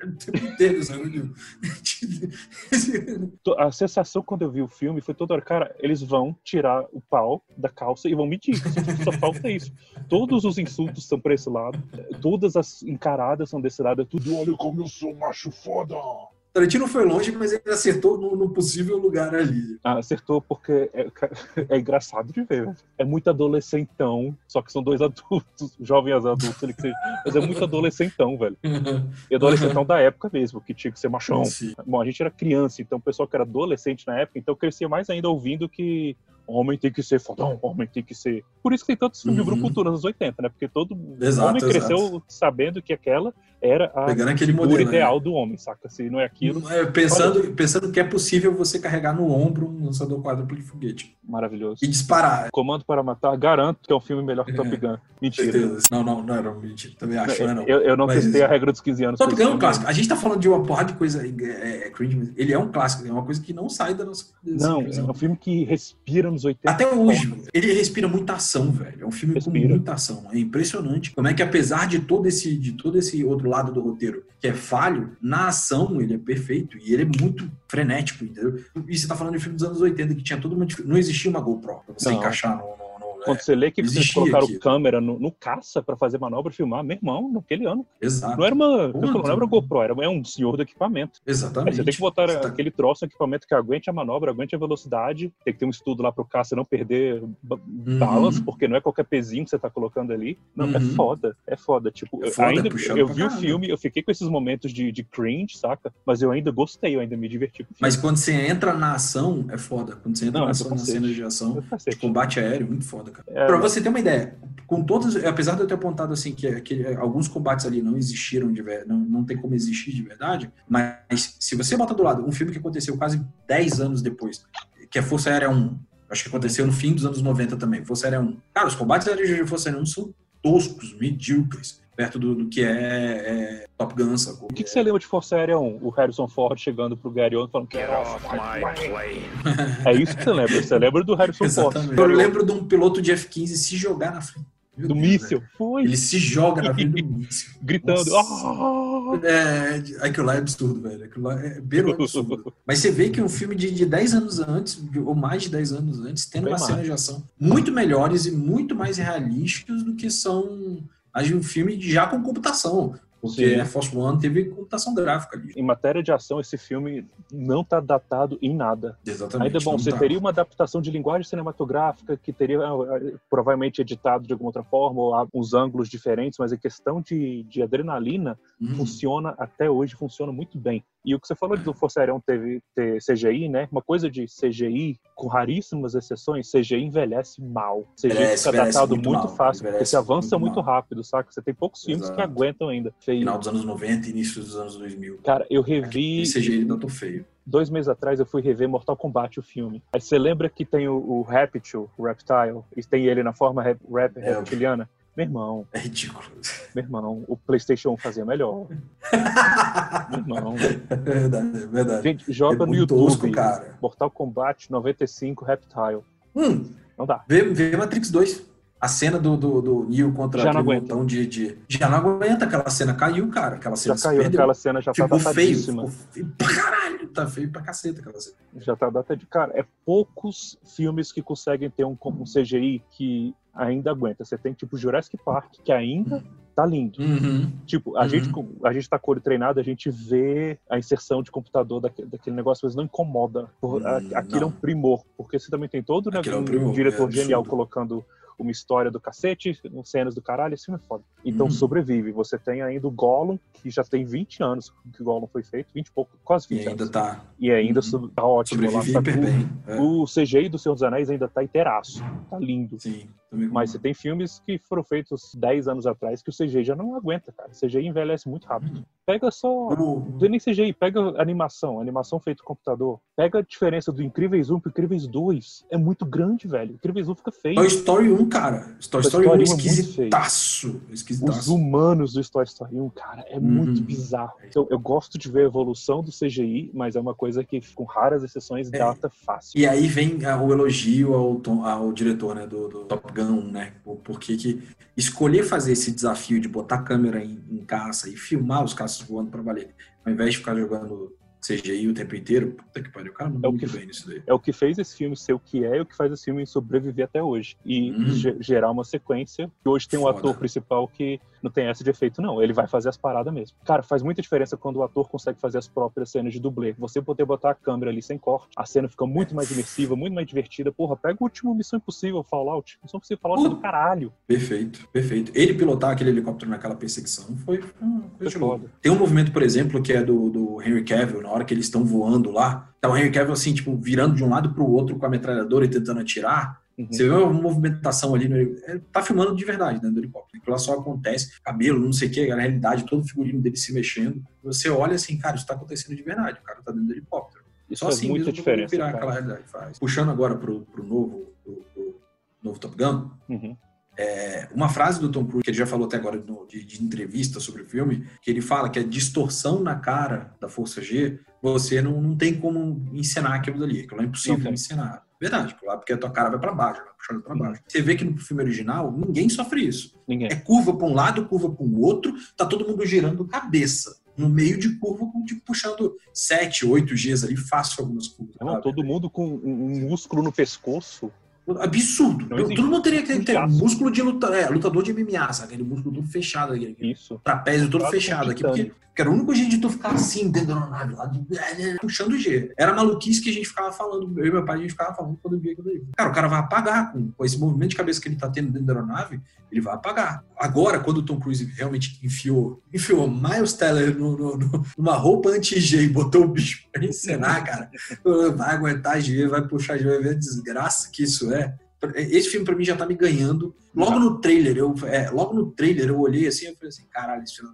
O tempo inteiro, [laughs] A sensação quando eu vi o filme foi toda hora, cara, eles vão tirar o pau da calça e vão medir. Só falta isso. Todos os insultos são pra esse lado, todas as encaradas são desse lado, é tudo, olha como eu sou macho foda. Tarantino foi longe, mas ele acertou no, no possível lugar ali. Ah, acertou porque é, [laughs] é engraçado de ver. velho. É muito adolescentão, só que são dois adultos, [laughs] jovens adultos, ele que seja, mas é muito adolescentão, velho. E adolescentão da época mesmo, que tinha que ser machão. Sim. Bom, a gente era criança, então o pessoal que era adolescente na época, então crescia mais ainda ouvindo que homem tem que ser fodão, homem tem que ser. Por isso que tem tantos filmes de Uhum. grupo cultura nos 80, né? Porque todo Exato, homem cresceu exato. sabendo que aquela era a Pegando aquele modelo, né? ideal do homem, saca? Se não é aquilo, É, pensando, pensando que é possível você carregar no ombro um lançador quádruplo de foguete maravilhoso. e disparar. Comando para Matar, garanto que é um filme melhor que Top Gun. Mentira. Não, não, não era um mentira. Também acho, não é não. Eu, eu não Mas- testei a regra dos 15 anos. Top Gun é um clássico. A gente tá falando de uma porrada de coisa é, é, cringe, mas ele é um clássico, é uma coisa que não sai da nossa. Não, é um filme que respira nos 80. Até hoje, ele respira muita ação, velho. É um filme Respira. com muita ação. É impressionante como é que, apesar de todo esse, de todo esse outro lado do roteiro que é falho, na ação ele é perfeito e ele é muito frenético, entendeu? E você tá falando de filme dos anos 80 que tinha toda uma. Não existia uma GoPro pra você Não. encaixar no. Quando é, você lê que vocês existia colocaram aquilo. câmera no, no caça pra fazer manobra e filmar, meu irmão, naquele ano. exato. Não era uma, Pô, não era uma. GoPro, era é um senhor do equipamento. Aí Exatamente. você tem que botar Você tá- aquele troço, um equipamento que aguente a manobra, aguente a velocidade. Tem que ter um estudo lá pro caça não perder Uhum. balas, porque não é qualquer pezinho que você tá colocando ali. Não, é Uhum. foda, é foda. Tipo, É eu- foda, é ainda puxado eu vi o filme, eu fiquei com esses momentos de, de cringe, saca? Mas eu ainda gostei, eu ainda me diverti. Mas quando você entra na ação, é foda. Quando você entra Não, na é ação, na cena de ação, É de combate aéreo, muito foda, cara. É, pra você ter uma ideia, com todos, apesar de eu ter apontado assim que, que alguns combates ali não existiram de verdade, não, não tem como existir de verdade, mas se você bota do lado um filme que aconteceu quase 10 anos depois, que é Força Aérea 1, acho que aconteceu no fim dos anos 90 também, Força Aérea 1. Cara, os combates de Força Aérea 1 são toscos, medíocres, perto do, do que é, é Top Gun, sacou? O que, que você lembra de Força Aérea 1? O Harrison Ford chegando pro Gary Oldman falando que é isso que você lembra. Você lembra do Harrison Ford. Exatamente. Eu lembro de um piloto de F-15 se jogar na frente. Meu Do Deus, míssil. velho. Foi. Ele se joga na frente do [laughs] míssil. Gritando. "Ah!" É, aquilo lá é absurdo, velho. Aquilo lá é beira o [laughs] absurdo. Mas você vê que um filme de, de 10 anos antes, ou mais de 10 anos antes, tendo Bem uma mais. cena de ação muito melhores e muito mais realísticas do que são as de um filme já com computação. Porque Sim. Air Force One teve computação gráfica ali. Em matéria de ação, esse filme não tá datado em nada. Exatamente. Ainda bom, não você tá. teria uma adaptação de linguagem cinematográfica que teria ah, provavelmente editado de alguma outra forma, ou uns ângulos diferentes, mas a questão de, de adrenalina Uhum. funciona até hoje, funciona muito bem. E o que você falou do Força Aérea 1 teve ter CGI, né? Uma coisa de CGI, com raríssimas exceções, CGI envelhece mal. CGI Envelhece, fica datado muito muito, mal, fácil, porque se avança muito muito, rápido, saca? Você tem poucos filmes que Exato. aguentam ainda. Feio. Final dos anos 90 início dos anos 2000. Cara, eu revi E CGI ele datou feio. dois meses atrás eu fui rever Mortal Kombat, o filme. Aí você lembra que tem o, o Reptile, o Reptile, e tem ele na forma rep, rep- É, reptiliana? Meu irmão, É ridículo. meu irmão, o PlayStation 1 fazia melhor. [laughs] Meu irmão. É verdade, é verdade. Gente, joga é no YouTube. tosco, cara. Mortal Kombat 95 Reptile. Hum, Não dá. vê, vê Matrix 2. A cena do, do, do Neo contra Já aquele montão de, de. Já não aguenta aquela cena. Caiu, cara. Aquela cena Já caiu aquela cena, já Ficou tá feio. Ficou feio pra caralho. Tá feio pra caceta aquela cena. Já tá data de cara. É poucos filmes que conseguem ter um, um CGI que ainda aguenta. Você tem tipo Jurassic Park, que ainda tá lindo. Uhum. Tipo, a, Uhum. gente, a gente tá com o olho treinado, a gente vê a inserção de computador daque- daquele negócio, mas não incomoda. Por- a- Hum, aquilo é um não. primor, porque você também tem todo né, é um um primor, diretor é genial colocando uma história do cacete, cenas do caralho, esse filme é foda. Então Uhum. sobrevive. Você tem ainda o Gollum, que já tem 20 anos que o Gollum foi feito, 20 e pouco, quase E 20 ainda anos. tá. E ainda Uhum. tá ótimo lá. Sobrevive sabe? hiper O- bem. É, O CGI do Senhor dos Anéis ainda tá inteiraço. Tá lindo. sim. Mas você tem filmes que foram feitos 10 anos atrás que o CGI já não aguenta, cara. O CGI envelhece muito rápido. Pega só. O- Não é nem CGI, pega animação, animação feita com computador. Pega a diferença do Incríveis 1 pro Incríveis 2. É muito grande, velho. Incríveis 1 fica feio. Toy Story 1, cara. Toy Story 1 Story 1 é é muito esquisitaço. Os Esquisitaço. humanos do Toy Story 1, cara, é muito Uhum. bizarro. Então, eu gosto de ver a evolução do CGI, mas é uma coisa que, com raras exceções, É. data fácil. E aí vem o elogio ao, Tom- ao diretor né, do, do Top Gun, né? Por- Porque que escolher fazer esse desafio de botar a câmera em, em caça e filmar os caças voando pra valer, ao invés de ficar jogando CGI o tempo inteiro, puta que pariu, o cara É mandou o que- bem nisso daí. É o que fez esse filme ser o que é e o que faz esse filme sobreviver até hoje. E ge- gerar uma sequência. Que hoje tem um Foda. ator principal que não tem essa de efeito, não. Ele vai fazer as paradas mesmo. Cara, faz muita diferença quando o ator consegue fazer as próprias cenas de dublê. Você poder botar a câmera ali sem corte, a cena fica muito mais imersiva, muito mais divertida. Porra, pega o último Missão Impossível, Fallout. Missão Impossível Fallout é do Uh. caralho. Perfeito, perfeito. Ele pilotar aquele helicóptero naquela perseguição foi coisa Foi foda. Tem um movimento, por exemplo, que é do, do Henry Cavill, na hora que eles estão voando lá, tá o Henry Cavill assim, tipo, virando de um lado pro outro com a metralhadora e tentando atirar. Uhum. Você vê uma movimentação ali, no, ele tá filmando de verdade dentro do helicóptero. Aquilo lá só acontece, cabelo, não sei o que, a realidade, todo o figurino dele se mexendo. Você olha assim, cara, isso tá acontecendo de verdade, o cara tá dentro do helicóptero. Isso Só faz assim muita diferença. virar aquela realidade. Faz. Puxando agora pro, pro novo, pro, pro novo Top Gun, Uhum. é, uma frase do Tom Cruise, que ele já falou até agora no- de, de entrevista sobre o filme, que ele fala que a distorção na cara da Força G, você não, não tem como encenar aquilo dali. Aquilo é impossível tem. encenar. Verdade, porque lá porque a tua cara vai pra baixo, vai puxando pra baixo. Você vê que no filme original, ninguém sofre isso. Ninguém. É curva pra um lado, curva pra um outro, tá todo mundo girando cabeça. No meio de curva, tipo, puxando 7, 8 Gs ali, fácil algumas curvas. Não, todo mundo com um músculo no pescoço. Absurdo. Não Todo mundo teria que ter Inchaço. músculo de luta, é, lutador de MMA, sabe? Aquele músculo todo fechado aqui. Isso. Trapézio todo fechado aqui. Porque, porque era o único jeito de tu ficar assim dentro da nave, lá de, puxando G. Era maluquice que a gente ficava falando. Eu e meu pai, a gente ficava falando quando via aquilo aí. Cara, o cara vai apagar com, com esse movimento de cabeça que ele tá tendo dentro da aeronave, ele vai apagar. Agora, quando o Tom Cruise realmente enfiou, enfiou Miles Teller no, no- no- numa roupa anti-G e botou o bicho pra encenar, cara, [laughs] vai aguentar G, vai puxar G, vai ver a desgraça que isso é. Esse filme pra mim já tá me ganhando. Logo no trailer, eu, é, logo no trailer eu olhei assim e falei assim, caralho, esse filme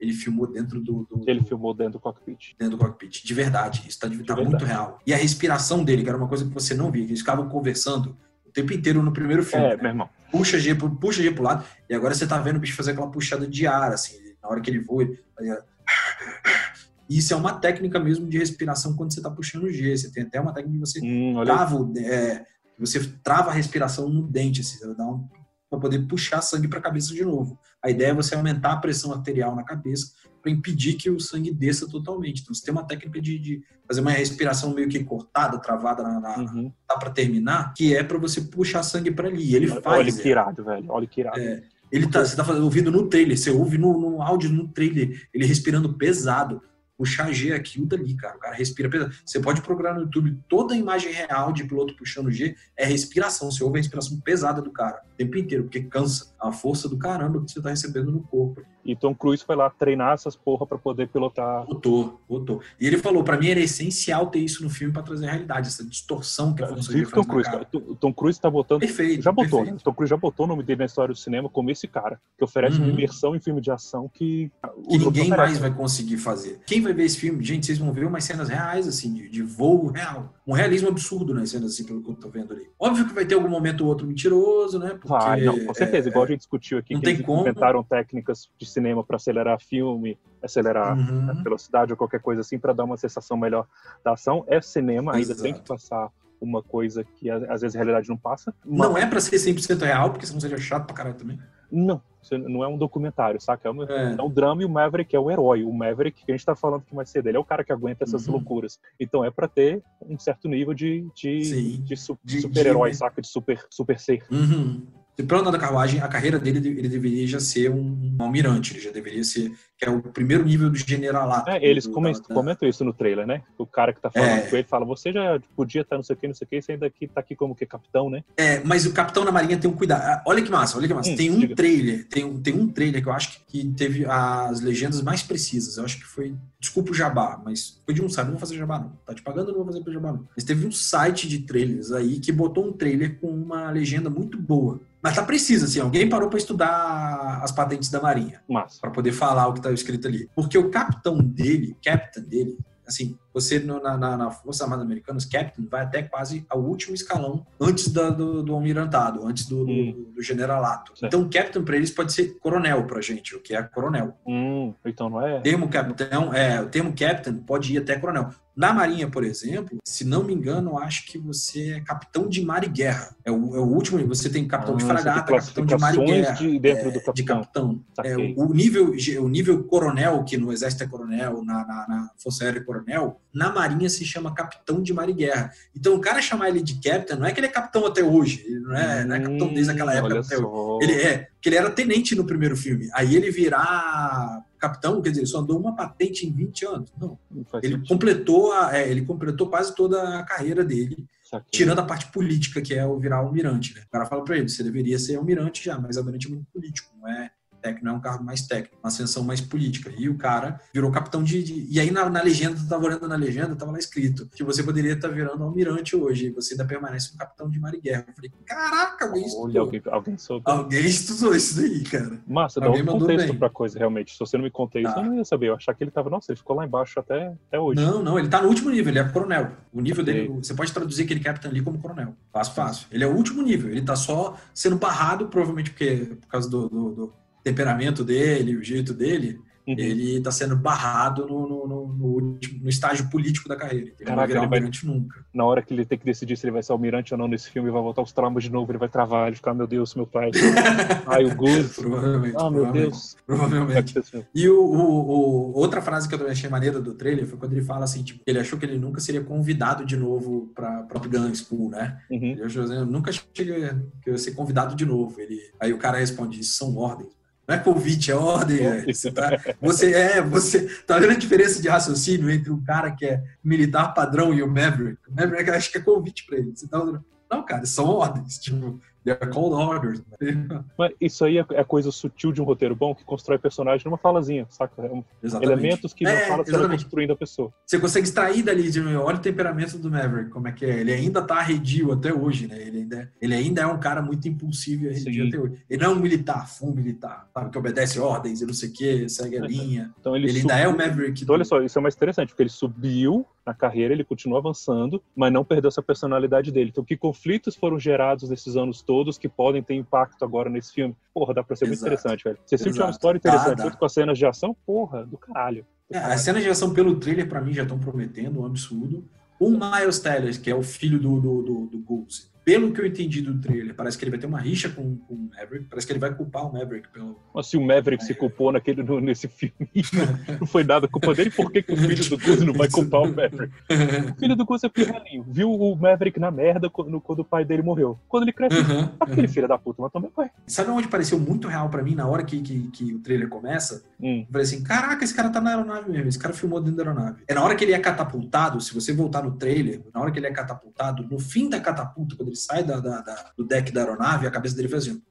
ele filmou dentro do, do- Ele filmou dentro do cockpit. dentro do cockpit. De verdade, isso tá, de- tá verdade. muito real. E a respiração dele, que era uma coisa que você não via, que eles ficavam conversando o tempo inteiro no primeiro filme. É, né? meu irmão. puxa G, pro- puxa G pro lado, e agora você tá vendo o bicho fazer aquela puxada de ar, assim, na hora que ele voa, ele fazia... [laughs] Isso é uma técnica mesmo de respiração quando você tá puxando G. Você tem até uma técnica de você Hum, trava, o- é, você trava a respiração no dente, assim, dar um- pra poder puxar sangue para a cabeça de novo. A ideia é você aumentar a pressão arterial na cabeça para impedir que o sangue desça totalmente. Então, você tem uma técnica de, de fazer uma respiração meio que cortada, travada na, na, Uhum. tá para terminar, que é para você puxar sangue para ali. Ele Olha faz. que irado, velho. Olha que irado. É, ele tá, você tá ouvindo no trailer, você ouve no, no áudio no trailer, ele respirando pesado. Puxar G é aquilo dali, cara. O cara respira pesado. Você pode procurar no YouTube toda a imagem real de piloto puxando G é respiração. Você ouve a respiração pesada do cara o tempo inteiro, porque cansa a força do caramba que você tá recebendo no corpo. E Tom Cruise foi lá treinar essas porra pra poder pilotar. Botou, botou. E ele falou, pra mim era essencial ter isso no filme pra trazer a realidade, essa distorção que a Força Vive Tom Cruise, cara. O Tom Cruise tá botando. Perfeito, Já botou, né? perfeito. Tom Cruise já botou o nome dele na história do cinema como esse cara, que oferece uma Uhum. imersão em filme de ação que. que ninguém mais vai conseguir fazer. Quem vai ver esse filme, gente, vocês vão ver umas cenas reais, assim, de, de voo real. Um realismo absurdo nas cenas, assim, pelo que eu tô vendo ali. Óbvio que vai ter algum momento ou outro mentiroso, né? Porque, Vai, não, com certeza. é, Igual a gente discutiu aqui, não que tem eles como. inventaram técnicas de cinema para acelerar filme, acelerar Uhum. a velocidade ou qualquer coisa assim, para dar uma sensação melhor da ação. É cinema, ainda Exato. tem que passar uma coisa que às vezes a realidade não passa. Não mas- é pra ser 100% real, porque senão seria chato pra caralho também. Não, não é um documentário, saca? É, uma- É. é um drama e o Maverick é o herói. O Maverick, que a gente tá falando que mais cedo, ele é o cara que aguenta essas Uhum. loucuras. Então é para ter um certo nível de, de, de, De- super-herói, saca? De super, super ser. Uhum. Pelo andar da carruagem, a carreira dele, ele deveria já ser um, um almirante, ele já deveria ser, que é o primeiro nível do generalato. É, eles do- comen- da- da- comentam isso no trailer, né? O cara que tá falando É. com ele fala: você já podia estar não sei o que, não sei o que, você ainda aqui, tá aqui como que capitão, né? É, mas o Capitão da Marinha tem um cuidado. Ah, Olha que massa, olha que massa. Hum, tem um diga. trailer, tem um, tem um trailer que eu acho que, que teve as legendas mais precisas. Eu acho que foi. Desculpa o jabá, mas foi de um site. Não vou fazer jabá, não. Tá te pagando, não vou fazer jabá, não. Mas teve um site de trailers aí que botou um trailer com uma legenda muito boa. Mas tá precisa, assim. Alguém parou pra estudar as patentes da Marinha Massa. para poder falar o que tá escrito ali. Porque o capitão dele, captain dele, assim, você no- na, na, Força Armada Americana, os captain vai até quase ao último escalão antes da- do, do almirantado, antes do, do- Hum. do generalato. Certo. Então, captain para eles pode ser coronel pra gente, o que é coronel. Hum, então não é. O termo capitão, é, o termo captain pode ir até coronel. Na Marinha, por exemplo, se não me engano, acho que você é capitão de mar e guerra. É o, é o último, você tem capitão de Ah, tem fragata, capitão de mar e guerra. de- dentro é, do de capitão. capitão. É, o nível, o nível coronel, que no Exército é coronel, na, na, na Força Aérea é coronel, na Marinha se chama capitão de mar e guerra. Então, o cara chamar ele de captain, não é que ele é capitão até hoje, ele não é, não é capitão desde aquela Hum, época até hoje. Ele é, porque ele era tenente no primeiro filme. Aí ele virar capitão, quer dizer, só andou uma patente em 20 anos. Não. Não Ele sentido. completou, a, é, ele completou quase toda a carreira dele, tirando a parte política, que é o virar almirante. Né? O cara fala pra ele, você deveria ser almirante já, mas almirante é muito político, não é técnico, não é um cargo mais técnico, uma ascensão mais política. E o cara virou capitão de. de- e aí na, na legenda, eu tava olhando na legenda, tava lá escrito que você poderia estar virando almirante hoje, e você ainda permanece um capitão de mar e guerra. Eu falei, caraca, alguém estudou. Olha, alguém, alguém soube. Alguém estudou isso daí, cara. Massa, dá alguém um contexto bem. pra coisa, realmente. Se você não me contou isso, Tá. eu não ia saber. Eu achava que ele tava, nossa, ele ficou lá embaixo até, até hoje. Não, não, ele tá no último nível, ele é coronel. O nível Ok. dele, você pode traduzir aquele capitão ali como coronel. Fácil, fácil. Ele é o último nível, ele tá só sendo barrado, provavelmente porque, por causa do, do- do temperamento dele, o jeito dele, Uhum. ele tá sendo barrado no, no, no- no último- no estágio político da carreira. Ele não Caraca, vai virar ele vai- almirante nunca. Na hora que ele tem que decidir se ele vai ser almirante ou não nesse filme, vai voltar os traumas de novo, ele vai travar, ele ficar, meu Deus, meu pai. [laughs] Ai, o Gus. Provavelmente. Ah, meu Deus. Provavelmente. E o, o- o- outra frase que eu também achei maneira do trailer foi quando ele fala assim, tipo, ele achou que ele nunca seria convidado de novo pra Top Gun School, né? Uhum. Ele achou assim, eu nunca achei que eu ia- que eu ia ser convidado de novo. Ele, aí o cara responde, isso são ordens. Não é convite, é ordem. Você, tá, você é, você tá vendo a diferença de raciocínio entre um cara que é militar padrão e o Maverick? O Maverick acha que é convite pra ele. Você tá não, cara, são ordens. Tipo, they're called orders. Mas isso aí é é coisa sutil de um roteiro bom que constrói personagem numa falazinha, saca? É um-. Elementos que não É, fala você vai exatamente. construindo a pessoa. Você consegue extrair dali, de, olha o temperamento do Maverick, como é que é. Ele ainda tá arredio até hoje, né? Ele ainda, é- ele ainda é um cara muito impulsivo e arredio Sim. até hoje. Ele não é um militar, full militar, sabe? Que obedece ordens e não sei o quê, segue a linha. Então ele, Ele ainda é o Maverick. Então, olha do- só, isso é mais interessante, porque ele subiu na carreira, ele continua avançando, mas não perdeu essa personalidade dele. Então, que conflitos foram gerados nesses anos todos que podem ter impacto agora nesse filme? Porra, dá pra ser muito Exato. interessante, velho. Você sentiu uma história interessante, junto com as cenas de ação, porra, do caralho. É, as cenas de ação pelo trailer, pra mim, já estão prometendo um absurdo. O Miles Teller, que é o filho do, do, do, do Goose, pelo que eu entendi do trailer, parece que ele vai ter uma rixa com, com o Maverick, parece que ele vai culpar o Maverick pelo, Mas se o Maverick se culpou naquele, no- nesse filme, [laughs] não foi nada culpa dele, por que, que o filho do Goose não vai culpar o Maverick? O filho do Goose é pirralhinho, viu o Maverick na merda quando, quando o pai dele morreu. Quando ele cresce, Uhum, aquele filho da puta, mas também pai. Sabe onde pareceu muito real pra mim na hora que, que, que o trailer começa? Hum. Eu falei assim: caraca, esse cara tá na aeronave mesmo, esse cara filmou dentro da aeronave. É na hora que ele é catapultado, se você voltar no trailer, na hora que ele é catapultado, no fim da catapulta, quando ele sai da, da- da- do deck da aeronave, a cabeça dele faz assim: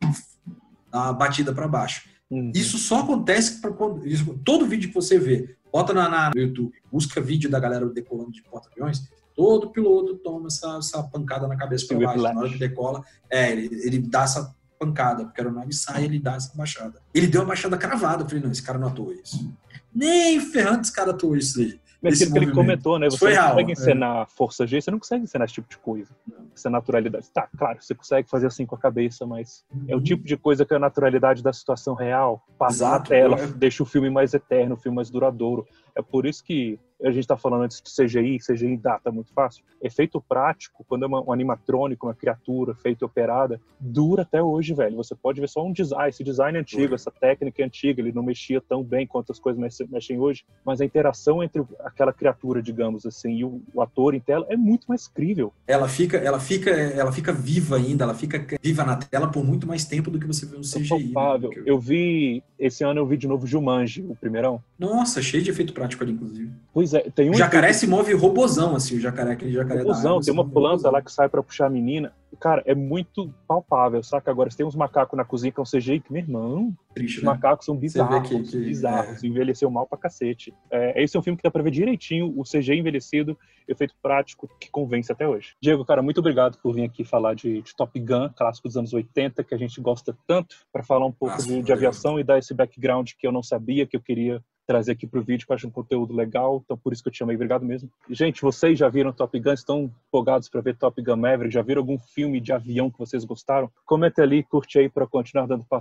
dá uma batida pra baixo. Uhum. Isso só acontece pra quando. isso- todo vídeo que você vê, bota na, na- no YouTube, busca vídeo da galera decolando de porta-aviões, todo piloto toma essa, essa pancada na cabeça para baixo. Na hora que decola, é, ele, ele dá essa pancada, porque a aeronave sai ele dá essa baixada. Ele deu uma baixada cravada. Eu falei, não, esse cara não atuou isso. Nem ferrando esse cara atuou isso aí. Mas aquilo que ele comentou, né? Você foi não real, consegue é. encenar força G, você não consegue encenar esse tipo de coisa. Essa naturalidade. Tá, claro, você consegue fazer assim com a cabeça, mas é o tipo de coisa que a naturalidade da situação real passa na Exato, tela, é. deixa o filme mais eterno, o filme mais duradouro. É por isso que a gente tá falando antes de CGI, CGI data muito fácil. Efeito prático, quando é uma, um animatrônico, uma criatura feita e operada, dura até hoje, velho. Você pode ver só um design, esse design é antigo, essa técnica é antiga, ele não mexia tão bem quanto as coisas mexe- mexem hoje, mas a interação entre aquela criatura, digamos assim, e o, o ator em tela é muito mais crível. Ela fica, ela fica, ela fica viva ainda, ela fica viva na tela por muito mais tempo do que você vê no CGI. né? palpável. Que- Eu vi, esse ano eu vi de novo Jumanji, o primeirão. Nossa, cheio de efeito prático ali, inclusive. Pois é, tem um O jacaré se move robozão, assim, o jacaré, aquele jacaré Robozão, água, tem uma planta lá que sai pra puxar a menina. Cara, é muito palpável, saca? Agora, se tem uns macacos na cozinha que é um CGI, que, meu irmão, Triste, os né? macacos são bizarros, que- que- bizarros, envelheceu mal pra cacete. É, esse é um filme que dá pra ver direitinho o CGI envelhecido, efeito prático, que convence até hoje. Diego, cara, muito obrigado por vir aqui falar de, de Top Gun, clássico dos anos 80, que a gente gosta tanto, pra falar um pouco Nossa, de, de aviação e dar esse background que eu não sabia, que eu queria trazer aqui pro vídeo, que eu acho um conteúdo legal, então por isso que eu te chamei, obrigado mesmo. Gente, vocês já viram Top Gun, estão empolgados para ver Top Gun Maverick, já viram algum filme de avião que vocês gostaram? Comenta ali, curte aí para continuar dando passo